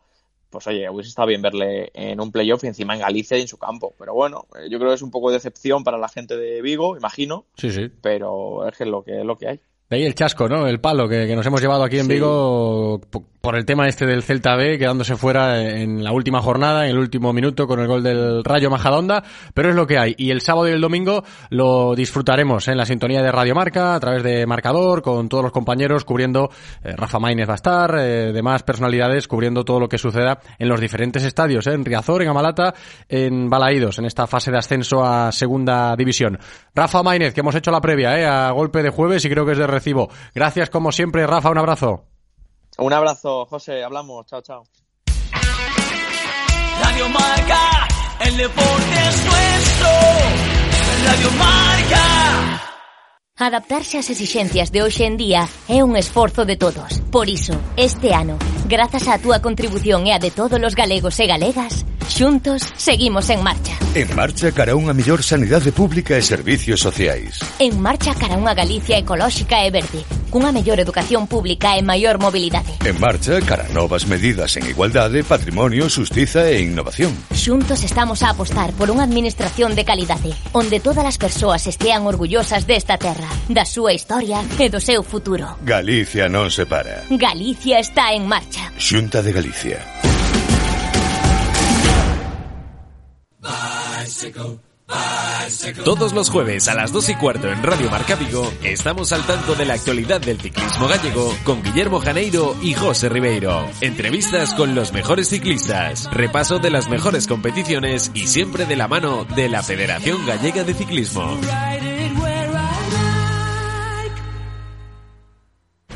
pues oye, hubiese estado bien verle en un playoff y encima en Galicia y en su campo. Pero bueno, eh, yo creo que es un poco de decepción para la gente de Vigo, imagino. Sí, sí. Pero es que lo que, es lo que hay. De ahí el chasco, ¿no? El palo que, nos hemos llevado aquí en Vigo por el tema este del Celta B, quedándose fuera en la última jornada, en el último minuto, con el gol del Rayo Majadonda, pero es lo que hay. Y el sábado y el domingo lo disfrutaremos en la sintonía de Radio Marca, a través de Marcador, con todos los compañeros cubriendo, eh, Rafa Maínez va a estar, eh, demás personalidades cubriendo todo lo que suceda en los diferentes estadios, ¿eh? en Riazor, en Amalata, en Balaídos, en esta fase de ascenso a Segunda División. Rafa Maínez, que hemos hecho la previa, ¿eh? a golpe de jueves y creo que es de recibo. Gracias como siempre, Rafa, un abrazo. Un abrazo, José. Hablamos. Chao, chao. Radio Marca, el deporte es nuestro. Radio Marca. Adaptarse ás exixencias de hoxe en día é un esforzo de todos. Por iso, este ano, grazas á túa contribución e a de todos os galegos e galegas, xuntos seguimos en marcha. En marcha cara unha mellor sanidade pública e servicios sociais. En marcha cara unha Galicia ecolóxica e verde, cunha mellor educación pública e maior mobilidade. En marcha cara novas medidas en igualdade, patrimonio, justiza e innovación. Xuntos estamos a apostar por unha administración de calidade, onde todas as persoas estean orgullosas desta terra da súa historia e do seu futuro. Galicia non se para. Galicia está en marcha. Xunta de Galicia. Todos los jueves a las 2 y cuarto en Radio Marca Vigo estamos al tanto de la actualidad del ciclismo gallego con Guillermo Janeiro y José Ribeiro. Entrevistas con los mejores ciclistas, repaso de las mejores competiciones y siempre de la mano de la Federación Gallega de Ciclismo.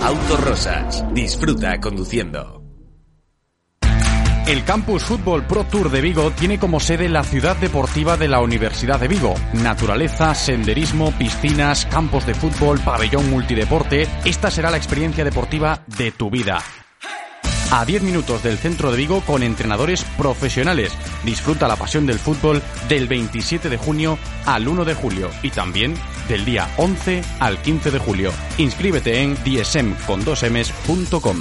Autorosas. Disfruta conduciendo. El Campus Fútbol Pro Tour de Vigo tiene como sede la ciudad deportiva de la Universidad de Vigo. Naturaleza, senderismo, piscinas, campos de fútbol, pabellón multideporte. Esta será la experiencia deportiva de tu vida. A 10 minutos del centro de Vigo con entrenadores profesionales. Disfruta la pasión del fútbol del 27 de junio al 1 de julio y también del día 11 al 15 de julio. Inscríbete en dsmcon2ms.com.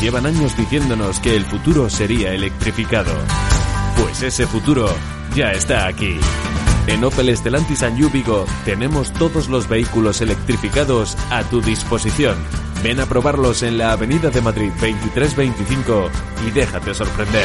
Llevan años diciéndonos que el futuro sería electrificado. Pues ese futuro ya está aquí. En Opel Estelantis and tenemos todos los vehículos electrificados a tu disposición. Ven a probarlos en la Avenida de Madrid 2325 y déjate sorprender.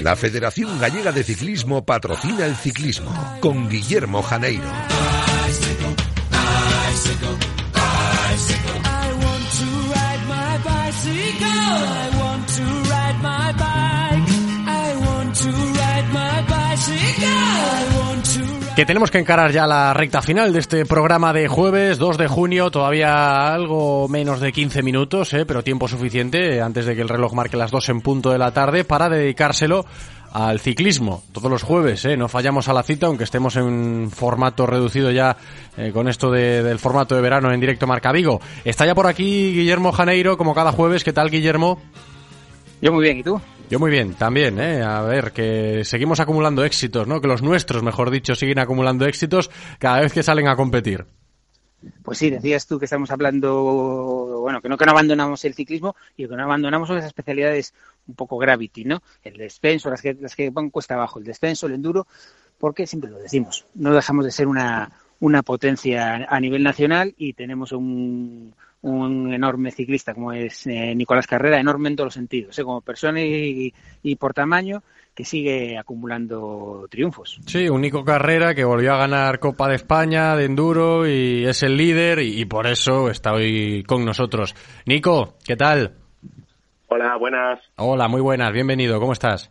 La Federación Gallega de Ciclismo patrocina el ciclismo con Guillermo Janeiro. Que tenemos que encarar ya la recta final de este programa de jueves 2 de junio, todavía algo menos de 15 minutos, ¿eh? pero tiempo suficiente antes de que el reloj marque las 2 en punto de la tarde para dedicárselo al ciclismo todos los jueves, ¿eh? no fallamos a la cita aunque estemos en formato reducido ya eh, con esto de, del formato de verano en directo Marca Vigo. Está ya por aquí Guillermo Janeiro como cada jueves, ¿qué tal Guillermo? Yo muy bien, ¿y tú? Yo muy bien, también, ¿eh? A ver, que seguimos acumulando éxitos, ¿no? Que los nuestros, mejor dicho, siguen acumulando éxitos cada vez que salen a competir. Pues sí, decías tú que estamos hablando, bueno, que no, que no abandonamos el ciclismo y que no abandonamos las especialidades un poco gravity, ¿no? El descenso, las que, las que van cuesta abajo, el descenso, el enduro, porque siempre lo decimos, no dejamos de ser una, una potencia a nivel nacional y tenemos un, un enorme ciclista como es eh, Nicolás Carrera, enorme en todos los sentidos, ¿eh? como persona y, y, por tamaño, que sigue acumulando triunfos. Sí, un Nico Carrera que volvió a ganar Copa de España de Enduro y es el líder y, y por eso está hoy con nosotros. Nico, ¿qué tal? Hola, buenas. Hola, muy buenas, bienvenido, ¿cómo estás?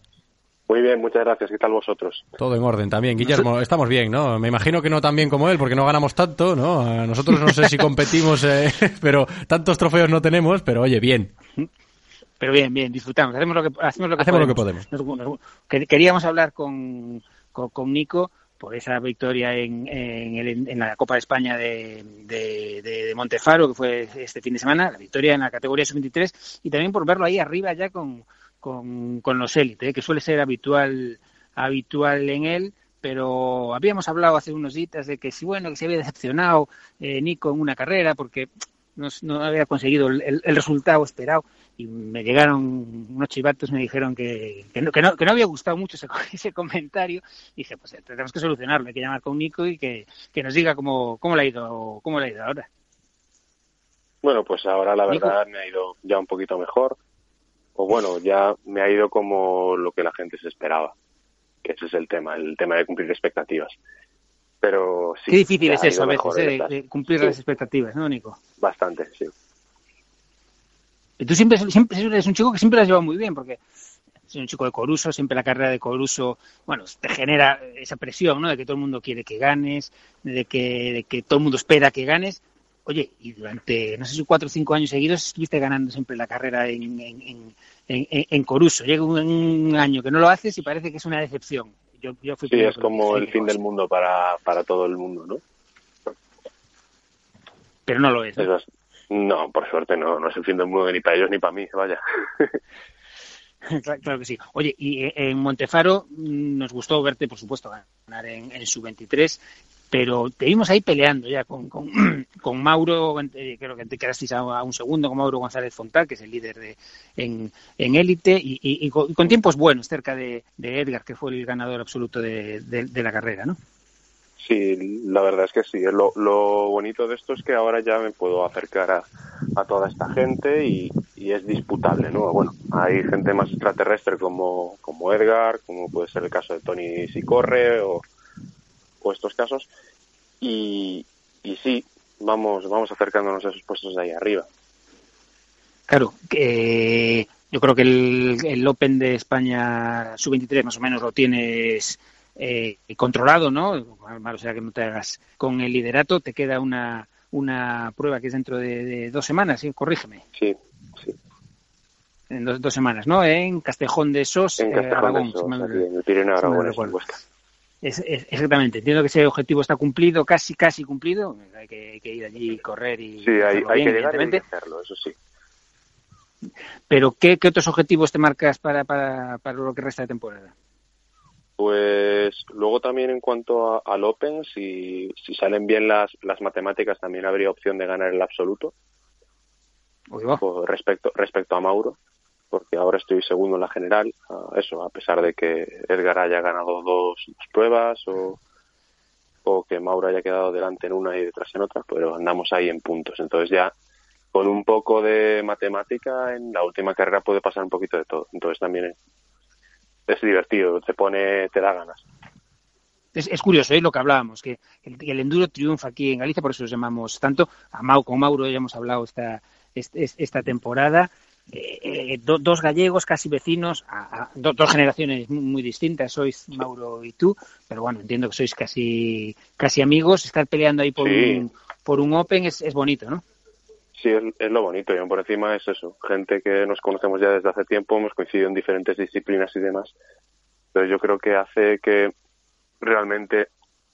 Muy bien, muchas gracias. ¿Qué tal vosotros? Todo en orden también. Guillermo, estamos bien, ¿no? Me imagino que no tan bien como él, porque no ganamos tanto, ¿no? Nosotros no sé si competimos, eh, <laughs> pero tantos trofeos no tenemos, pero oye, bien. Pero bien, bien, disfrutamos. Hacemos lo que, hacemos lo que hacemos podemos. Lo que podemos. Queríamos hablar con, con, con, Nico por esa victoria en, en, el, en la Copa de España de, de, de, de, Montefaro, que fue este fin de semana, la victoria en la categoría sub-23, y también por verlo ahí arriba ya con con, con los élites, ¿eh? que suele ser habitual, habitual en él, pero habíamos hablado hace unos días de que si bueno, que se había decepcionado eh, Nico en una carrera porque no, no había conseguido el, el, resultado esperado y me llegaron unos chivatos me dijeron que, que, no, que, no, que no había gustado mucho ese, <laughs> ese comentario y dije pues tenemos que solucionarlo hay que llamar con Nico y que, que nos diga cómo, cómo le ha ido cómo le ha ido ahora bueno pues ahora la verdad Nico. me ha ido ya un poquito mejor o bueno, ya me ha ido como lo que la gente se esperaba, que ese es el tema, el tema de cumplir expectativas. Pero sí. Qué difícil es eso a veces, ¿eh? de, cumplir sí. las expectativas, ¿no, Nico? Bastante, sí. Y tú siempre, siempre eres un chico que siempre lo has llevado muy bien, porque es un chico de Coruso, siempre la carrera de Coruso, bueno, te genera esa presión, ¿no? De que todo el mundo quiere que ganes, de que, de que todo el mundo espera que ganes, Oye, y durante, no sé si cuatro o cinco años seguidos estuviste ganando siempre la carrera en, en, en, en, Coruso. Llega un, un, año que no lo haces y parece que es una decepción. Yo, yo fui sí, es como el fin del mundo para, para todo el mundo, ¿no? Pero no lo es. ¿no? Es, no, por suerte no, no es el fin del mundo ni para ellos ni para mí, vaya. <laughs> claro, que sí. Oye, y eh, en Montefaro mm, nos gustó verte, por supuesto, ganar en, en su 23 pero te vimos ahí peleando ya con, con, <clears throat> con Mauro, eh, creo que te quedasteis a, un segundo con Mauro González Fontal, que es el líder de, en, en élite, y, y, y, con, tiempos buenos cerca de, de, Edgar, que fue el ganador absoluto de, de, de, la carrera, ¿no? Sí, la verdad es que sí. Lo, lo, bonito de esto es que ahora ya me puedo acercar a, a toda esta gente y, y, es disputable, ¿no? Bueno, hay gente más extraterrestre como, como Edgar, como puede ser el caso de Tony si corre o o estos casos y, y sí, vamos, vamos acercándonos a esos puestos de ahí arriba. Claro, que yo creo que el, el Open de España sub-23 más o menos lo tienes eh, controlado, ¿no? Malo será que no te hagas con el liderato, te queda una, una prueba que es dentro de, de dos semanas, ¿sí? corrígeme. Sí, sí, en dos, dos semanas, ¿no? En Castejón de Sos, En eh, Castejón Aragón. de Sos, si mal- aquí en el Pirineo si mal Aragonés, recuerdo. en Huesca. Es- es- exactamente, entiendo que ese objetivo está cumplido, casi casi cumplido. Hay que, hay que ir allí, correr y Sí, hay, hacerlo hay bien, que llegar y hacerlo, eso sí. Pero ¿qué, qué otros objetivos te marcas para, para, para lo que resta de temporada? Pues luego también en cuanto a- al Open, si, si salen bien las, las matemáticas, también habría opción de ganar el absoluto. Pues respecto, respecto a Mauro, porque ahora estoy segundo en la general. eso, a pesar de que Edgar haya ganado dos, dos pruebas o, o que Mauro haya quedado delante en una y detrás en otra, pero andamos ahí en puntos. Entonces ya con un poco de matemática en la última carrera puede pasar un poquito de todo. Entonces también es, divertido, te pone, te da ganas. Es, curioso, ¿eh? lo que hablábamos, que el, el enduro triunfa aquí en Galicia, por eso los llamamos tanto. A Mau, con Mauro ya hemos hablado esta, es- esta temporada. Eh, do- dos gallegos casi vecinos, a- a- do- dos generaciones muy, muy distintas, sois Mauro y tú, pero bueno, entiendo que sois casi casi amigos. Estar peleando ahí por, Sí. un, por un Open es, es bonito, ¿no? Sí, es, es lo bonito. Y por encima es eso. Gente que nos conocemos ya desde hace tiempo, hemos coincidido en diferentes disciplinas y demás. Pero yo creo que hace que realmente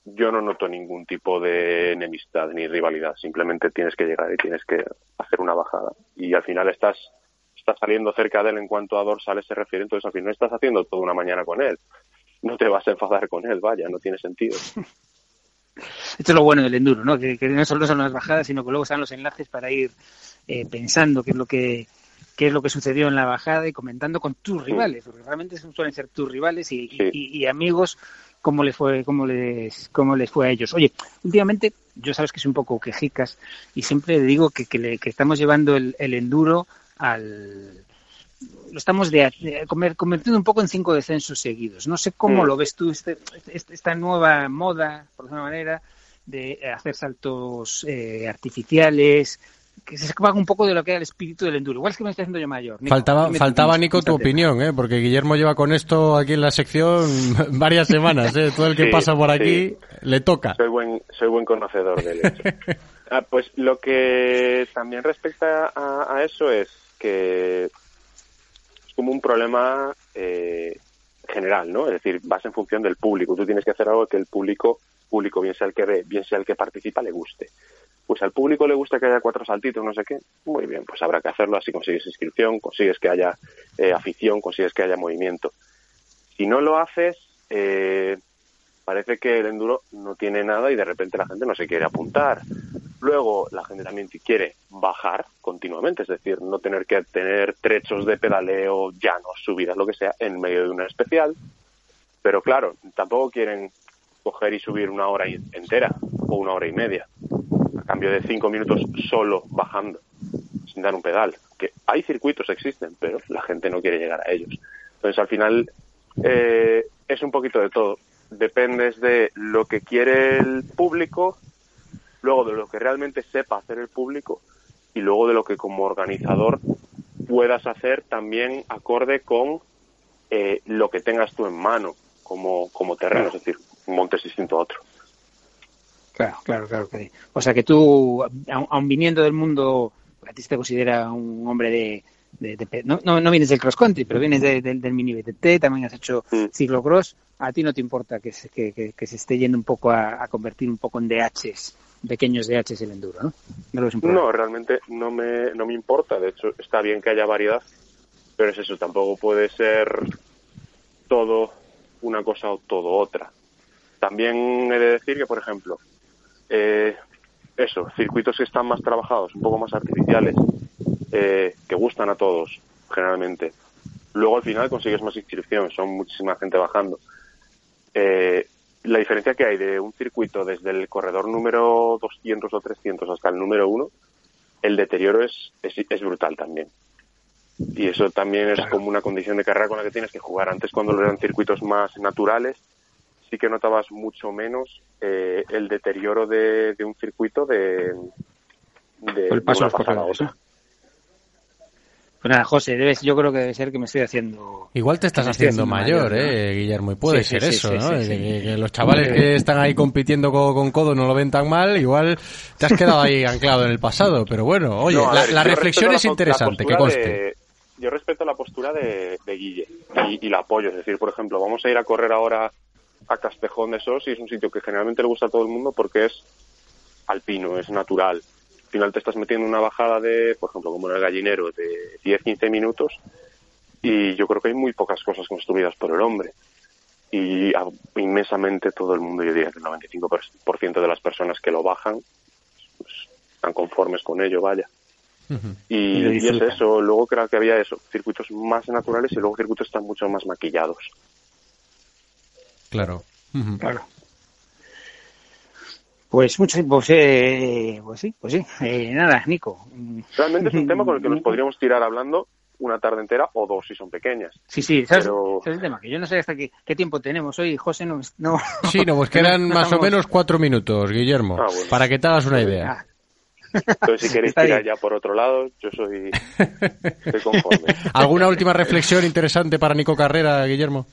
yo no noto ningún tipo de enemistad ni rivalidad. Simplemente tienes que llegar y tienes que hacer una bajada. Y al final estás, estás saliendo cerca de él en cuanto a dorsales se refiere. Entonces al final estás haciendo toda una mañana con él. No te vas a enfadar con él, vaya, no tiene sentido. <laughs> Esto es lo bueno del enduro, ¿no? Que, que no solo son las bajadas, sino que luego están los enlaces para ir eh, pensando qué es lo que qué es lo que sucedió en la bajada y comentando con tus rivales, porque realmente suelen ser tus rivales y, y- y- y amigos cómo les fue cómo les cómo les fue a ellos. Oye, últimamente yo sabes que soy un poco quejicas y siempre digo que, que, le- que estamos llevando el, el enduro al lo estamos de, de convirtiendo un poco en cinco descensos seguidos. No sé cómo Mm. lo ves tú, este, este- esta nueva moda, por alguna manera, de hacer saltos eh, artificiales, que se escapa un poco de lo que era el espíritu del enduro. Igual es que me estoy haciendo yo mayor. Nico. Faltaba, faltaba ¿cómo Nico, tu opinión, ¿eh? porque Guillermo lleva con esto aquí en la sección <laughs> varias semanas. ¿eh? Todo el que Sí, pasa por aquí sí. le toca. Soy buen, soy buen conocedor del hecho. <laughs> Ah, pues lo que también respecta a, a eso es que es como un problema eh, general, ¿no? Es decir, vas en función del público. Tú tienes que hacer algo que el público, público bien sea el que ve, bien sea el que participa, le guste. Pues al público le gusta que haya cuatro saltitos, no sé qué. Muy bien, pues habrá que hacerlo. Así consigues inscripción, consigues que haya eh, afición, consigues que haya movimiento. Si no lo haces, eh, parece que el enduro no tiene nada y de repente la gente no se quiere apuntar. Luego la gente también quiere bajar continuamente, es decir, no tener que tener trechos de pedaleo, llanos, subidas, lo que sea, en medio de una especial. Pero claro, tampoco quieren coger y subir una hora entera o una hora y media, a cambio de cinco minutos solo bajando, sin dar un pedal. Que hay circuitos, existen, pero la gente no quiere llegar a ellos. Entonces al final eh, es un poquito de todo. Dependes de lo que quiere el público, luego de lo que realmente sepa hacer el público y luego de lo que como organizador puedas hacer también acorde con eh, lo que tengas tú en mano como, como terreno, es decir, un monte es distinto a otro. Claro, claro, claro. que sí. O sea que tú, aun, aun viniendo del mundo, a ti se te considera un hombre de... de- de- no, no, no vienes del cross country, pero vienes de- del- del mini BTT, también has hecho ciclocross. A ti no te importa que se, que, que- que se esté yendo un poco a, a convertir un poco en DHs, pequeños DHs el enduro, ¿no? No. No, realmente no me, no me importa. De hecho, está bien que haya variedad, pero es eso, tampoco puede ser todo una cosa o todo otra. También he de decir que, por ejemplo, eh, eso, circuitos que están más trabajados, un poco más artificiales, eh, que gustan a todos, generalmente. Luego al final consigues más inscripción, son muchísima gente bajando. Eh, la diferencia que hay de un circuito desde el corredor número 200 o 300 hasta el número 1, el deterioro es, es, es brutal también. Y eso también es como una condición de carrera con la que tienes que jugar. Antes, cuando eran circuitos más naturales, sí que notabas mucho menos eh, el deterioro de, de un circuito de, de, El paso de una pasada a corredores, otra. Pues nada, José, debes, yo creo que debe ser que me estoy haciendo... Igual te estás haciendo mayor, ¿no? eh, Guillermo, y puede Sí, ser sí, eso, sí, ¿no? sí, sí. Que, que los chavales que están ahí compitiendo codo con codo no lo ven tan mal, igual te has quedado ahí anclado en el pasado, pero bueno, oye, No, la, ver, la yo reflexión es la po- la interesante, que conste. de- yo respeto la postura de, de Guille y, y la apoyo. Es decir, por ejemplo, vamos a ir a correr ahora a Castejón de Sos y es un sitio que generalmente le gusta a todo el mundo porque es alpino, es natural. Al final te estás metiendo una bajada de, por ejemplo, como en el gallinero, de 10-15 minutos y yo creo que hay muy pocas cosas construidas por el hombre. Y a- inmensamente todo el mundo, yo diría que el 95% de las personas que lo bajan pues, están conformes con ello, vaya. Y Y, es eso, luego creo que había eso, circuitos más naturales y luego circuitos están mucho más maquillados. Claro. Claro. Pues mucho, pues, eh, pues sí, pues sí. Eh, nada, Nico. Realmente es un tema con el que nos podríamos tirar hablando una tarde entera o dos si son pequeñas. Sí, sí, ¿sabes? Pero- el tema, que yo no sé hasta qué, qué tiempo tenemos hoy, José, no... no Sí, no, pues <laughs> quedan no más o estamos- menos cuatro minutos, Guillermo, Ah, bueno. para que te hagas una idea. Entonces si queréis <laughs> tirar ya por otro lado, yo soy, <laughs> estoy conforme. ¿Alguna última reflexión interesante para Nico Carrera, Guillermo?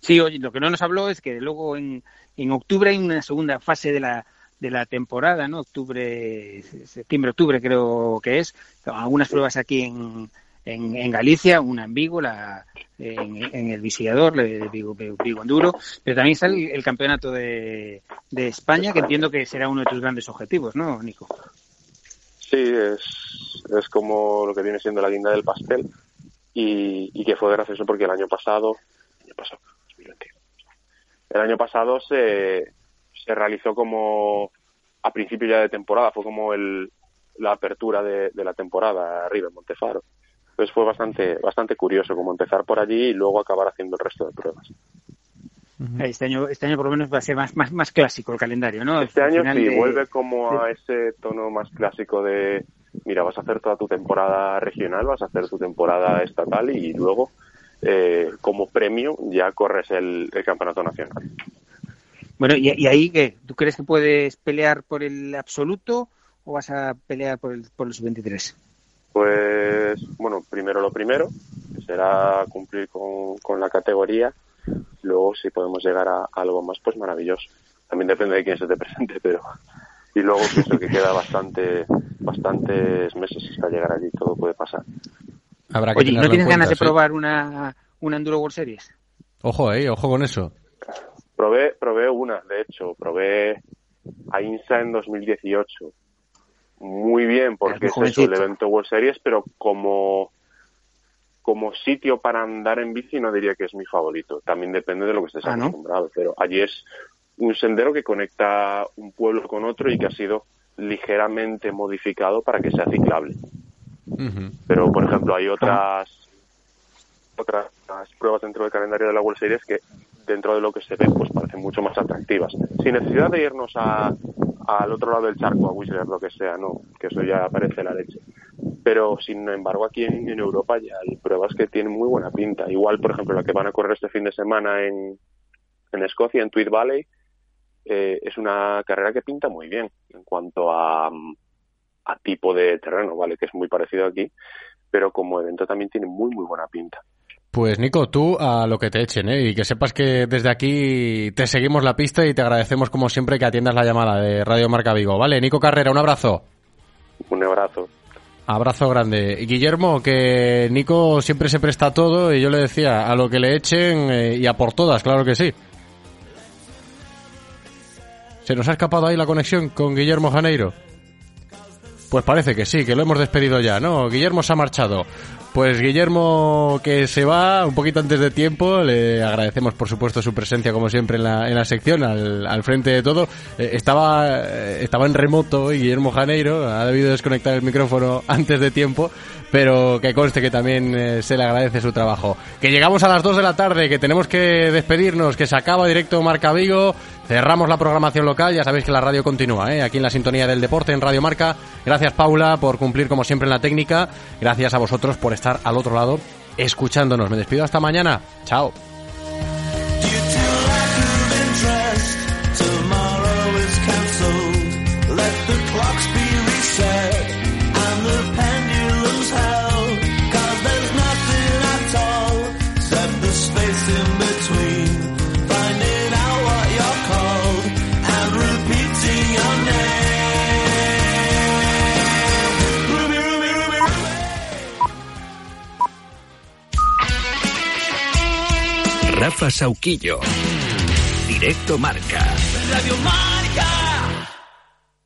Sí, oye, lo que no nos habló es que luego en, en octubre hay una segunda fase de la de la temporada, ¿no? Octubre, septiembre, octubre creo que es. Algunas pruebas aquí en, en, en Galicia, una en Vigo, la, en, en el Visigador, de Vigo, Vigo Enduro, pero también está el, el campeonato de, de España, que entiendo que será uno de tus grandes objetivos, ¿no, Nico? Sí, es, es como lo que viene siendo la guinda del pastel y, y que fue gracioso porque el año pasado, año pasado, 2021, el año pasado se, se realizó como a principio ya de temporada, fue como el, la apertura de, de la temporada arriba en Montefaro. Entonces fue bastante, bastante curioso como empezar por allí y luego acabar haciendo el resto de pruebas. Este año, este año por lo menos va a ser más, más, más clásico el calendario, ¿no? Este Al año final sí, de- vuelve como a ese tono más clásico de, mira, vas a hacer toda tu temporada regional, vas a hacer tu temporada estatal y luego, eh, como premio, ya corres el, el campeonato nacional. Bueno, ¿y, y ahí qué? ¿Tú crees que puedes pelear por el absoluto o vas a pelear por el, por el sub-23? Pues, bueno, primero lo primero, que será cumplir con, con la categoría. Luego, si podemos llegar a, algo más, pues maravilloso. También depende de quién se te presente, pero. Y luego pienso que queda bastante, bastantes meses hasta llegar allí, todo puede pasar. Habrá que Oye, ¿y ¿no tienes ganas de sí. probar una, una Enduro World Series? Ojo, eh, ojo con eso. Probé, probé una, de hecho, probé a INSA en 2018. Muy bien, porque es eso, el evento World Series, pero como, como sitio para andar en bici no diría que es mi favorito. También depende de lo que estés Ah, ¿no? acostumbrado, pero allí es un sendero que conecta un pueblo con otro y que ha sido ligeramente modificado para que sea ciclable. Pero, por ejemplo, hay otras otras pruebas dentro del calendario de la World Series que dentro de lo que se ve pues parecen mucho más atractivas. Sin necesidad de irnos a al otro lado del charco a Whistler lo que sea no que eso ya parece la leche. Pero sin embargo aquí en, Europa ya hay pruebas que tienen muy buena pinta. Igual por ejemplo la que van a correr este fin de semana en en Escocia en Tweed Valley eh, es una carrera que pinta muy bien en cuanto a a tipo de terreno vale que es muy parecido aquí pero como evento también tiene muy muy buena pinta Pues Nico, tú a lo que te echen, ¿eh? Y que sepas que desde aquí te seguimos la pista y te agradecemos como siempre que atiendas la llamada de Radio Marca Vigo. Vale, Nico Carrera, un abrazo. un abrazo Abrazo grande. Y Guillermo, que Nico siempre se presta a todo y yo le decía, a lo que le echen eh, y a por todas, claro que sí. ¿Se nos ha escapado ahí la conexión con Guillermo Janeiro? Pues parece que sí, que lo hemos despedido ya, ¿no? Guillermo se ha marchado. Pues Guillermo que se va un poquito antes de tiempo, le agradecemos por supuesto su presencia como siempre en la, en la sección, al, al frente de todo. Eh, estaba, eh, estaba en remoto y Guillermo Janeiro ha debido desconectar el micrófono antes de tiempo, pero que conste que también eh, se le agradece su trabajo. Que llegamos a las 2 de la tarde, que tenemos que despedirnos, que se acaba directo Marca Vigo, cerramos la programación local, ya sabéis que la radio continúa, ¿eh? aquí en la sintonía del deporte en Radio Marca. Gracias Paula por cumplir como siempre en la técnica, gracias a vosotros por estar al otro lado escuchándonos. Me despido hasta mañana, chao. Rafa Sauquillo. Directo Marca. Marca.